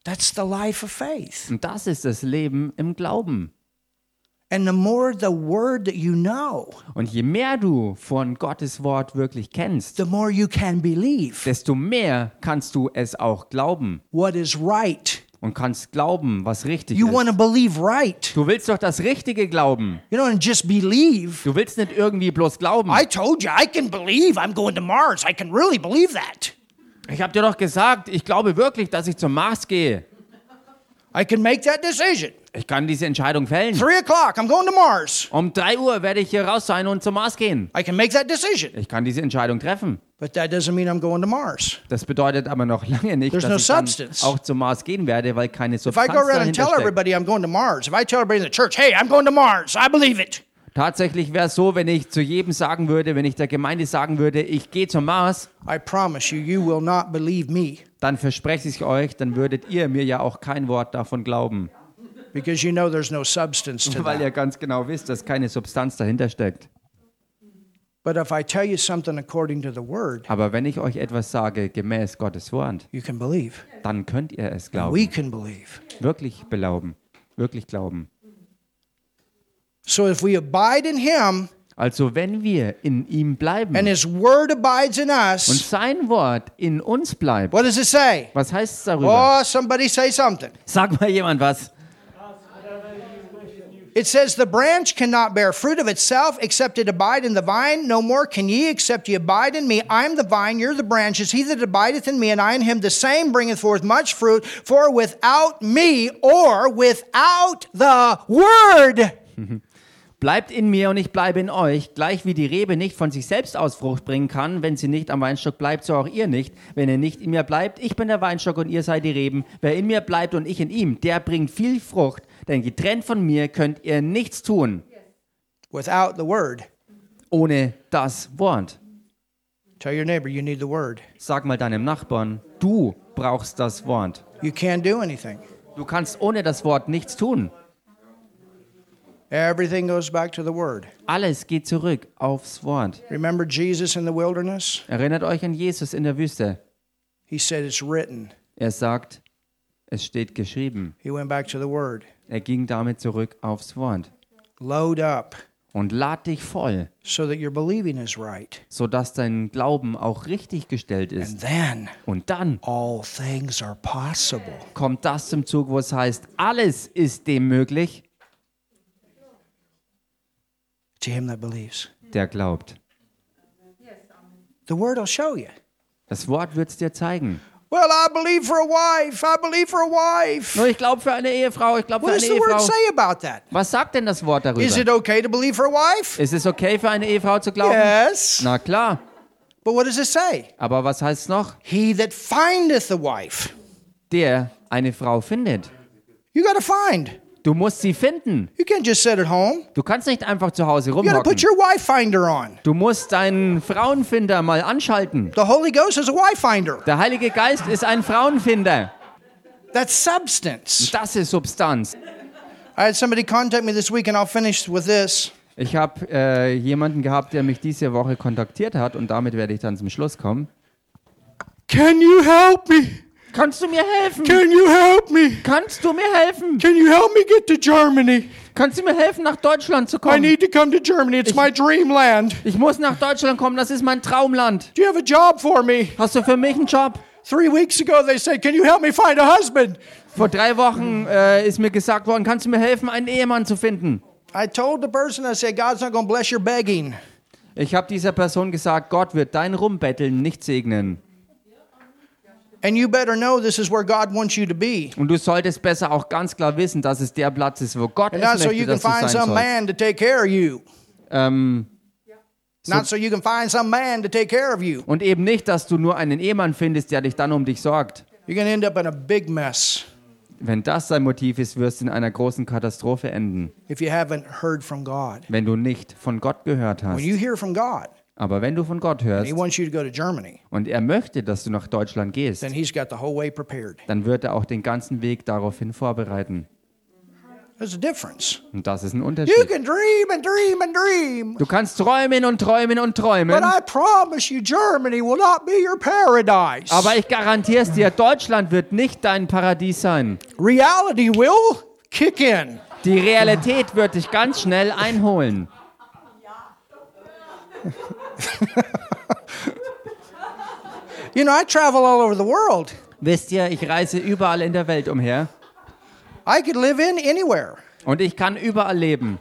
That's the life of faith. Und das ist das Leben im Glauben. And the more the word that you know, Und je mehr du von Gottes Wort wirklich kennst, the more you can believe desto mehr kannst du es auch glauben what is right. und kannst glauben, was richtig You want ist. to believe right. Du willst doch das Richtige glauben. You don't just believe. Du willst nicht irgendwie bloß glauben. I told you I can believe I'm going to Mars. I can really believe that. Ich habe dir doch gesagt, ich glaube wirklich, dass ich zum Mars gehe. I can make that decision. Ich kann diese Entscheidung fällen. Three o'clock, I'm going to Mars. Um 3 Uhr werde ich hier raus sein und zum Mars gehen. I can make that decision. Ich kann diese Entscheidung treffen. But that doesn't mean I'm going to Mars. Das bedeutet aber noch lange nicht, There's dass no ich dann substance. auch zum Mars gehen werde, weil keine If I Substanz go around and tell everybody I'm going to Mars, if I tell everybody in the church, hey, I'm going to Mars, I believe it. Tatsächlich wäre es so, wenn ich zu jedem sagen würde, wenn ich der Gemeinde sagen würde, ich gehe zum Mars, I promise you, you will not believe me dann verspreche ich euch, dann würdet ihr mir ja auch kein Wort davon glauben. because you know there's no substance to Weil ihr ganz genau wisst, dass keine Substanz dahinter steckt. But if I tell you something according to the word, Aber wenn ich euch etwas sage, gemäß Gottes Wort, you can believe. dann könnt ihr es glauben. We can believe. Wirklich glauben. Wirklich glauben. So if we abide in Him Also wenn wir in ihm bleiben and His word abides in us, und sein Wort in uns bleibt, what does it say? was heißt es darüber? Oh, somebody say something. Sag mal jemand was. It says, The branch cannot bear fruit of itself except it abide in the vine. No more can ye except ye abide in me. I am the vine, you're the branches. He that abideth in me, and I in him, the same bringeth forth much fruit. For without me, or without the word, Bleibt in mir und ich bleibe in euch, gleich wie die Rebe nicht von sich selbst aus Frucht bringen kann, wenn sie nicht am Weinstock bleibt, so auch ihr nicht. Wenn ihr nicht in mir bleibt, ich bin der Weinstock und ihr seid die Reben. Wer in mir bleibt und ich in ihm, der bringt viel Frucht, denn getrennt von mir könnt ihr nichts tun, without the word. ohne das Wort. Tell your neighbor you need the word. Sag mal deinem Nachbarn, du brauchst das Wort. You can't do anything. Du kannst ohne das Wort nichts tun. Everything goes back to the word. Alles geht zurück aufs Wort. Remember Jesus in the wilderness? Erinnert euch an Jesus in der Wüste. He said, It's written. Er sagt, es steht geschrieben. He went back to the word. Er ging damit zurück aufs Wort. Load up Und lad dich voll, so that your believing is right. sodass dein Glauben auch richtig gestellt And ist. then Und dann all things are possible. kommt das zum Zug, wo es heißt, alles ist dem möglich, to him that believes. der glaubt. The word will show you. Das Wort wird es dir zeigen. Well, I believe for a wife. I believe for a wife. Nur ich glaube für eine Ehefrau, ich glaube für What eine does the word Ehefrau. say about that? Was sagt denn das Wort darüber? Is it okay to believe for a wife? Ist es okay für eine Ehefrau zu glauben? Yes. Na klar. But what does it say? Aber was heißt es noch? He that findeth a wife. Der eine Frau findet. You got to find. Du musst sie finden. You can't just sit at home. Du kannst nicht einfach zu Hause You rumhocken. put your wife finder on. Du musst deinen Frauenfinder mal anschalten. The Holy Ghost is a wife finder. Der Heilige Geist ist ein Frauenfinder. That's substance. Das ist Substanz. I had somebody contact me this week, and I'll finish with this. Ich habe äh, jemanden gehabt, der mich diese Woche kontaktiert hat und damit werde ich dann zum Schluss kommen. Can you help me? Kannst du mir helfen? Can you help me? Kannst du mir helfen? Can you help me get to Germany? Kannst du mir helfen, nach Deutschland zu I kommen? need to come to Germany. It's my dreamland. Ich muss nach Deutschland kommen, das ist mein Traumland. Do you have a job for me? Hast du für mich einen Job? Three weeks ago, they said, Can you help me find a husband? Vor drei Wochen äh, ist mir gesagt worden, kannst du mir helfen, einen Ehemann zu finden? I told the person, I said, God's not going to bless your begging. Ich habe dieser Person gesagt, Gott wird dein Rumbetteln nicht segnen. And you better know this is where God wants you to be. Und du solltest besser auch ganz klar wissen, dass es der Platz ist, wo Gott And es so möchte, you can dass du sein some sollst. man to take care of you. Ähm, Not so you can find some man to take care of you. und eben nicht, dass du nur einen Ehemann findest, der dich dann um dich sorgt. You're to end up in a big mess Wenn das dein Motiv ist, wirst du in einer großen Katastrophe enden, if you haven't heard from God. wenn du nicht von Gott gehört When hast. you hear from God Aber wenn du von Gott and hörst He wants you to go to Germany, und er möchte, dass du nach Deutschland gehst, then He's got the whole way prepared. dann wird er auch den ganzen Weg daraufhin vorbereiten. There's a difference. Und das ist ein You Unterschied. can dream and dream and dream, Du kannst träumen und träumen und but träumen, I promise you, Germany will not be your paradise. aber ich garantiere es dir, Deutschland wird nicht dein Paradies sein. Reality will kick in. Die Realität wird dich ganz schnell einholen. You know, I travel all over the world. Wisst ihr, ich reise überall in der Welt umher I could live in anywhere. und ich kann überall leben.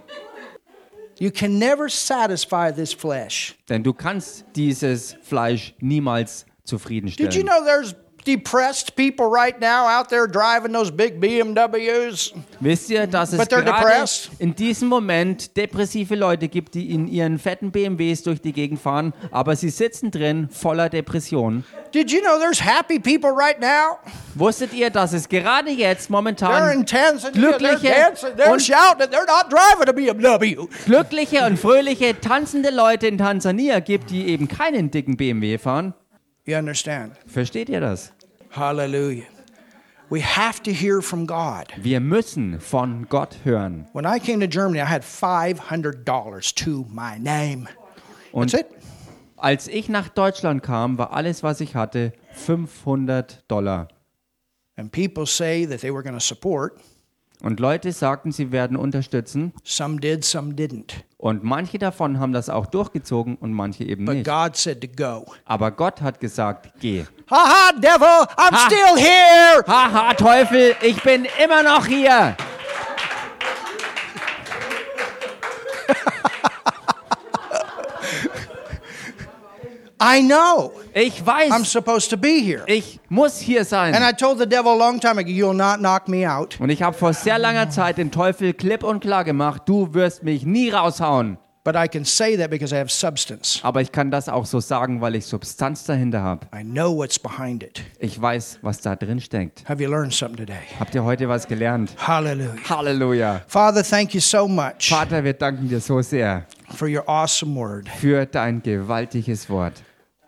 You can never satisfy this flesh. Denn du kannst dieses Fleisch niemals Did you zufriedenstellen. know there's depressed people right now out there driving those big BMWs? Wisst ihr, dass es gerade depressed. in diesem Moment depressive Leute gibt, die in ihren fetten BMWs durch die Gegend fahren, aber sie sitzen drin voller Depression. Did you know there's happy people right now? Wusstet ihr, dass es gerade jetzt momentan Glückliche und- glückliche und fröhliche, tanzende Leute in Tansania gibt, die eben keinen dicken BMW fahren? You understand? Versteht ihr das? Hallelujah. We have to hear from God. Wir müssen von Gott hören. When I came to Germany, I had $500 to my name. Und That's it. als ich nach Deutschland kam, war alles, was ich hatte, 500 Dollar. And people say that they were going to support. Und Leute sagten, sie werden unterstützen. Some did, some didn't. Und manche davon haben das auch durchgezogen und manche eben But nicht. God said to go. Aber Gott hat gesagt, geh. Ha ha, devil, I'm Ha. still here. Haha, Teufel, ich bin immer noch hier. I know Ich I'm weiß, supposed to be here. ich muss hier And sein. I told the devil a long time ago, you'll not knock me out. Und ich habe vor sehr langer Zeit den Teufel klipp und klar gemacht, du wirst mich nie raushauen. But I can say that because I have substance. Aber ich kann das auch so sagen, weil ich Substanz dahinter habe. I know what's behind it. Ich weiß, was da drin steckt. Have you learned something today? Habt ihr heute was gelernt? Hallelujah. Halleluja. Father, thank you so much Vater, wir danken dir so sehr for your awesome word für dein gewaltiges Wort,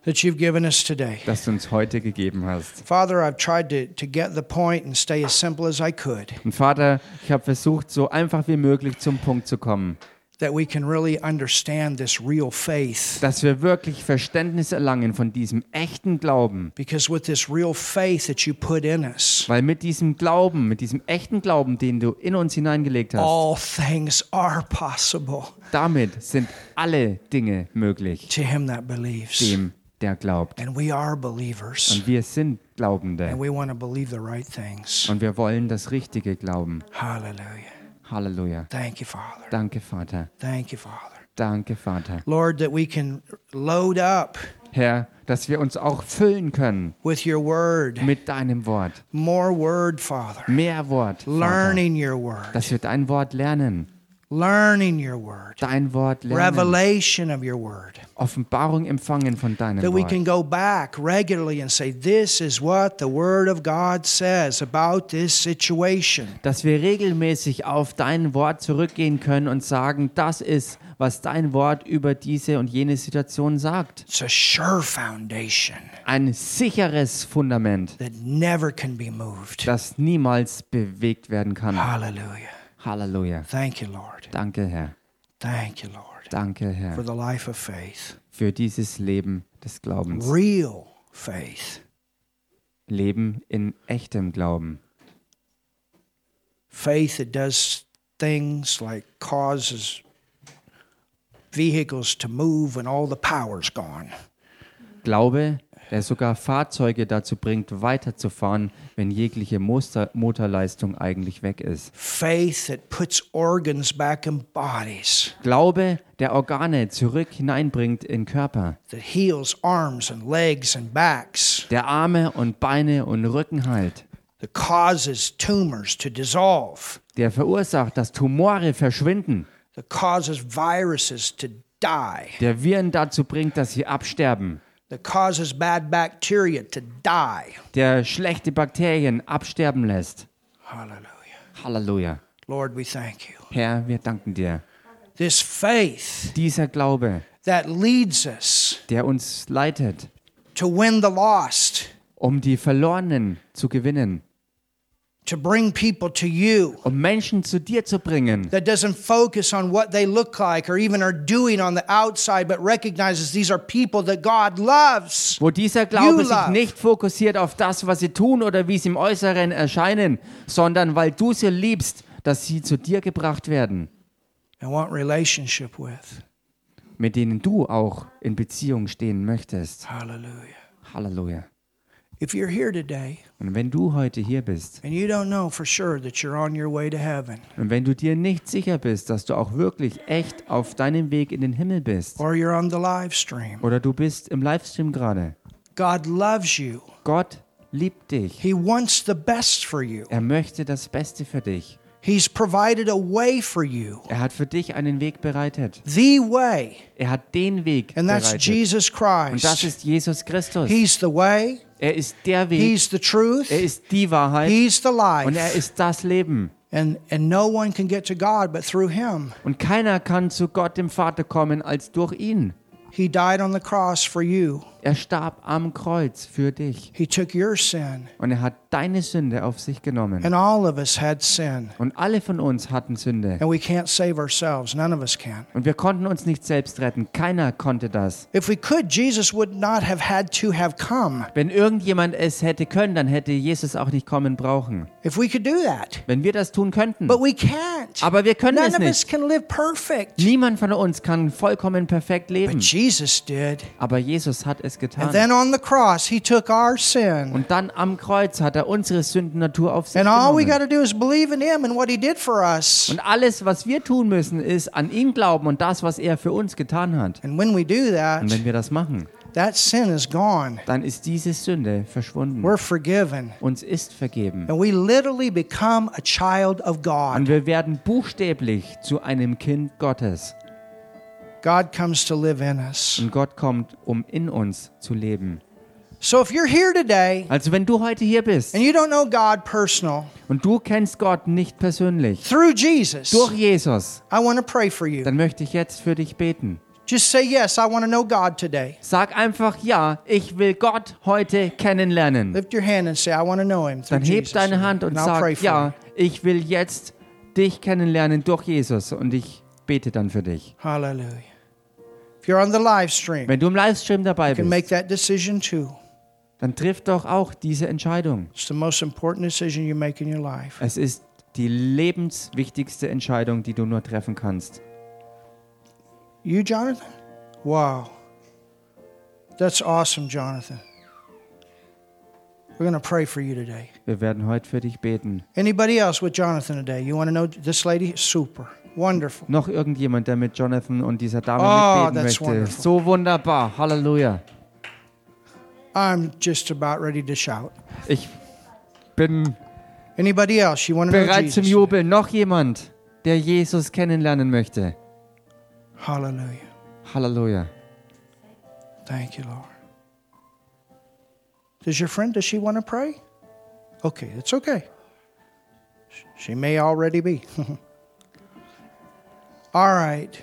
that you've given us today. das du uns heute gegeben hast. Father, I've tried to, to get the point and stay as simple as I could, Und Vater, ich habe versucht, so einfach wie möglich zum Punkt zu kommen, that we can really understand this real faith. dass wir wirklich Verständnis erlangen von diesem echten Glauben. Because with this real faith that you put in us, Weil mit diesem Glauben, mit diesem echten Glauben, den du in uns hineingelegt hast, all things are possible damit sind alle Dinge möglich, to him that believes. dem, der glaubt. And we are believers. Und wir sind Glaubende. And we want to believe the right things. Und wir wollen das Richtige glauben. Hallelujah. Halleluja. Thank you, Father. Danke, Vater. Thank you, Father. Danke, Vater. Lord, that we can load up Herr, dass wir uns auch füllen können with your word. mit deinem Wort. More word, Father. Mehr Wort. Vater. Learning your word. Dass wir dein Wort lernen. Learning your word. Dein Wort lernen. Revelation of your word. Offenbarung empfangen von deinem That we Wort. can go back regularly and say, This is what the word of God says about this situation. Dass wir regelmäßig auf dein Wort zurückgehen können und sagen, das ist, was dein Wort über diese und jene Situation sagt. It's a sure foundation Ein sicheres Fundament, that never can be moved. das niemals bewegt werden kann. Hallelujah. Halleluja. Thank you, Lord. Danke, Herr. Thank you, Lord, Danke, Herr. for the life of faith. für dieses Leben des Glaubens. Real faith. leben in echtem Glauben. Faith that does things like causes vehicles to move when all the power's gone. Glaube, der sogar Fahrzeuge dazu bringt, weiterzufahren, wenn jegliche Moster Motorleistung eigentlich weg ist. Faith that puts organs back in bodies, Glaube, der Organe zurück hineinbringt in Körper, der Arme und Beine und Rücken heilt, that causes tumors to dissolve, der verursacht, dass Tumore verschwinden, that causes viruses to die, der Viren dazu bringt, dass sie absterben, that causes bad bacteria to die. der schlechte Bakterien absterben lässt. Hallelujah. Halleluja. Lord, we thank you. Herr, wir danken dir. This faith Dieser Glaube, that leads us der uns leitet, to win the lost, um die Verlorenen zu gewinnen, to bring people to you. um Menschen zu dir zu bringen, That doesn't focus on what they look like or even are doing on the outside, but recognizes these are people that God loves. wo dieser Glaube You sich love. nicht fokussiert auf das, was sie tun oder wie sie im Äußeren erscheinen, sondern weil du sie liebst, dass sie zu dir gebracht werden, and want relationship with. mit denen du auch in Beziehung stehen möchtest. Hallelujah. Halleluja. If you're here today Und wenn du heute hier bist and you don't know for sure that you're on your way to heaven, und wenn du dir nicht sicher bist, dass du auch wirklich echt auf deinem Weg in den Himmel bist or you're on the live stream, oder du bist im Livestream gerade, God loves you. Gott liebt dich. He wants the best for you. Er möchte das Beste für dich. He's provided a way for you, Er hat für dich einen Weg bereitet. the way, Er hat den Weg and that's bereitet. Jesus Und das ist Jesus Christus. He's the way, Er ist der Weg. He's the truth, Er ist die Wahrheit. He's the life. Und er ist das Leben. And, and no one can get to God but through Him. Und keiner kann zu Gott, dem Vater, kommen als durch ihn. He died on the cross for you, Er starb am Kreuz für dich. He took your sin. Und er hat deine Sünde auf sich genommen. And all of us had sin. Und alle von uns hatten Sünde. And we can't save ourselves. None of us can. Und wir konnten uns nicht selbst retten. Keiner konnte das. If we could, Jesus would not have had to have come. Wenn irgendjemand es hätte können, dann hätte Jesus auch nicht kommen brauchen. If we could do that. Wenn wir das tun könnten. But we can't. Aber wir können None es of us nicht. can live perfect. Niemand von uns kann vollkommen perfekt leben. But Jesus did. Aber Jesus hat es Getan. then on the cross, He took our sin. Und dann am Kreuz hat er unsere Sündennatur auf sich And all we got genommen. to do is believe in Him and what He did for us. Und alles, was wir tun müssen, ist an ihn glauben und das, was er für uns getan hat. And when we do that, Und wenn wir das machen, that sin is gone. dann ist diese Sünde verschwunden. We're forgiven. Uns ist vergeben. And we literally become a child of Und God. wir werden buchstäblich zu einem Kind Gottes. God comes to live in us. Und Gott kommt, um in uns zu leben. So if you're here today Also wenn du heute hier bist and you don't know God personal, und du kennst Gott nicht persönlich, through Jesus, durch Jesus, I want to pray for you. dann möchte ich jetzt für dich beten. Just say, Yes, I want to know God today. Sag einfach ja, ich will Gott heute kennenlernen. Lift your hand and say, I want to know Him. Dann heb Jesus. deine Hand und and sag ja, ich will jetzt dich kennenlernen durch Jesus und ich bete dann für dich. Hallelujah. You're on the live stream, Wenn du im Livestream dabei you can make bist, that decision too. dann triff doch auch diese Entscheidung. It's the most important decision you make in your life. Es ist die lebenswichtigste Entscheidung, die du nur treffen kannst. You, Jonathan? Wow. That's awesome, Jonathan. We're going to pray for you today. Wir werden heute für dich beten. Anybody else with Jonathan today? You want to know this lady? Super. Wonderful. Noch irgendjemand, der mit Jonathan und dieser Dame Oh, mitbeten möchte. wonderful. So wunderbar. Halleluja. I'm just about ready to shout. Ich bin Anybody else? You want to know bereit zum Jesus? Jubeln. Noch jemand, der Jesus kennenlernen möchte. Hallelujah. Halleluja. Thank you, Lord. Does your friend, does she want to pray? Okay, it's okay. She may already be. All right.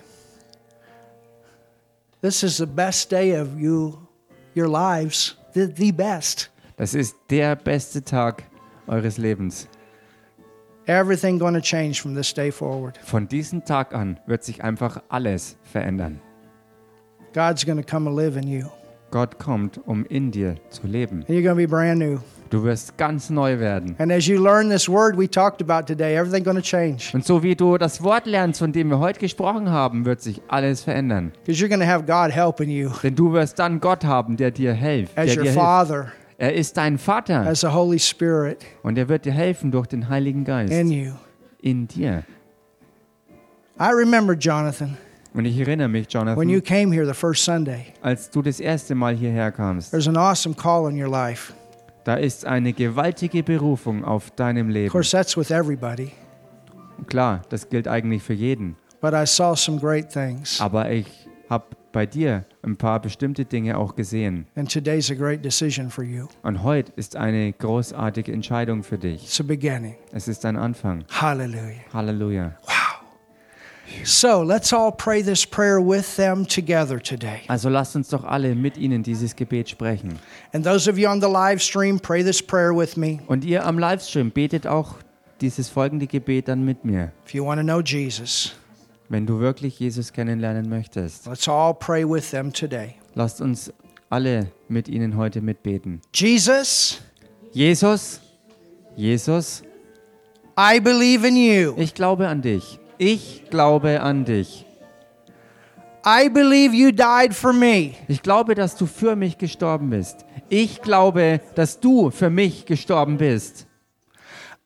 This is the best day of you, your lives, the, the best. Das ist der beste Tag eures Lebens. Everything going to change from this day forward. Von diesem Tag an wird sich einfach alles verändern. God's going to come and live in you. Gott kommt, um in dir zu leben. And you're going to be brand new. Du wirst ganz neu werden. And as you learn this word we talked about today, everything going to change. Und so wie du das Wort lernst, von dem wir heute gesprochen haben, wird sich alles verändern. Because you're going to have God helping you Denn du wirst dann Gott haben, der dir hilft. as Der your dir hilft. Er ist dein Vater as the Holy Spirit und er wird dir helfen durch den Heiligen Geist in you. in dir. I remember, Jonathan, Und ich erinnere mich, when Jonathan, you came here the first Sunday, als du das erste Mal hierher kamst, there's an awesome call in your life. Da ist eine gewaltige Berufung auf deinem Of Leben. course, that's with everybody, Klar, das gilt eigentlich für jeden. but I saw some great things. Aber ich habe bei dir ein paar bestimmte Dinge auch gesehen. And today's a great decision for you. Und heute ist eine großartige Entscheidung für dich. It's a beginning. Es ist ein Anfang. Hallelujah. Halleluja. So let's all pray this prayer with them together today. Also lasst uns doch alle mit ihnen dieses Gebet sprechen. And those of you on the live stream, pray this prayer with me. Und ihr am Livestream betet auch dieses folgende Gebet dann mit mir. If you want to know Jesus, Wenn du wirklich Jesus kennenlernen möchtest, let's all pray with them today. lasst uns alle mit ihnen heute mitbeten. Jesus, Jesus, Jesus, I believe in you. ich glaube an dich. Ich glaube an dich. I believe you died for me. Ich glaube, dass du für mich gestorben bist. Ich glaube, dass du für mich gestorben bist.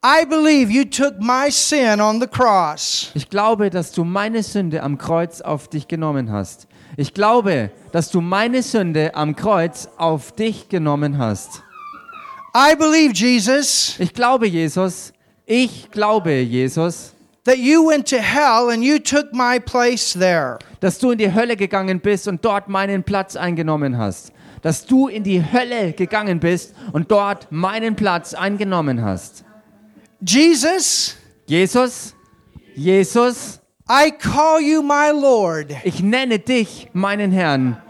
I believe you took my sin on the cross. Ich glaube, dass du meine Sünde am Kreuz auf dich genommen hast. Ich glaube, dass du meine Sünde am Kreuz auf dich genommen hast. I believe, Jesus, Ich glaube, Jesus. Ich glaube, Jesus, that you went to hell and you took my place there. dass du in die Hölle gegangen bist und dort meinen Platz eingenommen hast. Dass du in die Hölle gegangen bist und dort meinen Platz eingenommen hast. Jesus, Jesus, Jesus, I call you my Lord. ich nenne dich meinen Herrn.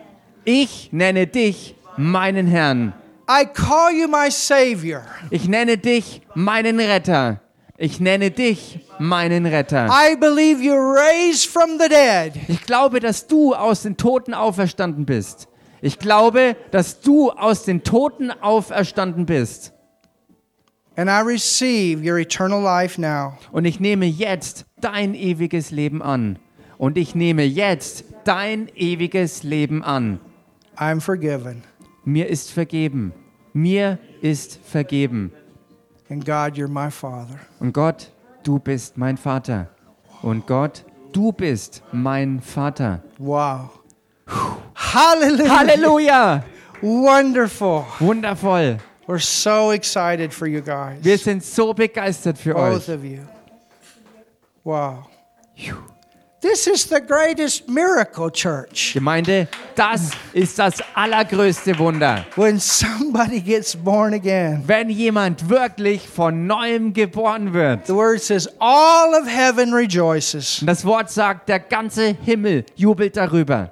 Ich nenne dich meinen Herrn. I call you my Savior. Ich nenne dich meinen Retter. Ich nenne dich meinen Retter. I believe you raised from the dead. Ich glaube, dass du aus den Toten auferstanden bist. Ich glaube, dass du aus den Toten auferstanden bist. And I receive your eternal life now. Und ich nehme jetzt dein ewiges Leben an. Und ich nehme jetzt dein ewiges Leben an. Mir ist vergeben. Mir ist vergeben. And God, you're my Father. Und Gott, du bist mein Vater. Und Gott, du bist mein Vater. Wow. Hallelujah. Halleluja! Wonderful. Wundervoll. We're so excited for you guys. Wir sind so begeistert für Both euch. of you. Wow. This is the greatest miracle, church. Gemeinde, das ist das allergrößte Wunder. When somebody gets born again. Wenn jemand wirklich von neuem geboren wird. The word says, all of heaven rejoices. Das Wort sagt, der ganze Himmel jubelt darüber.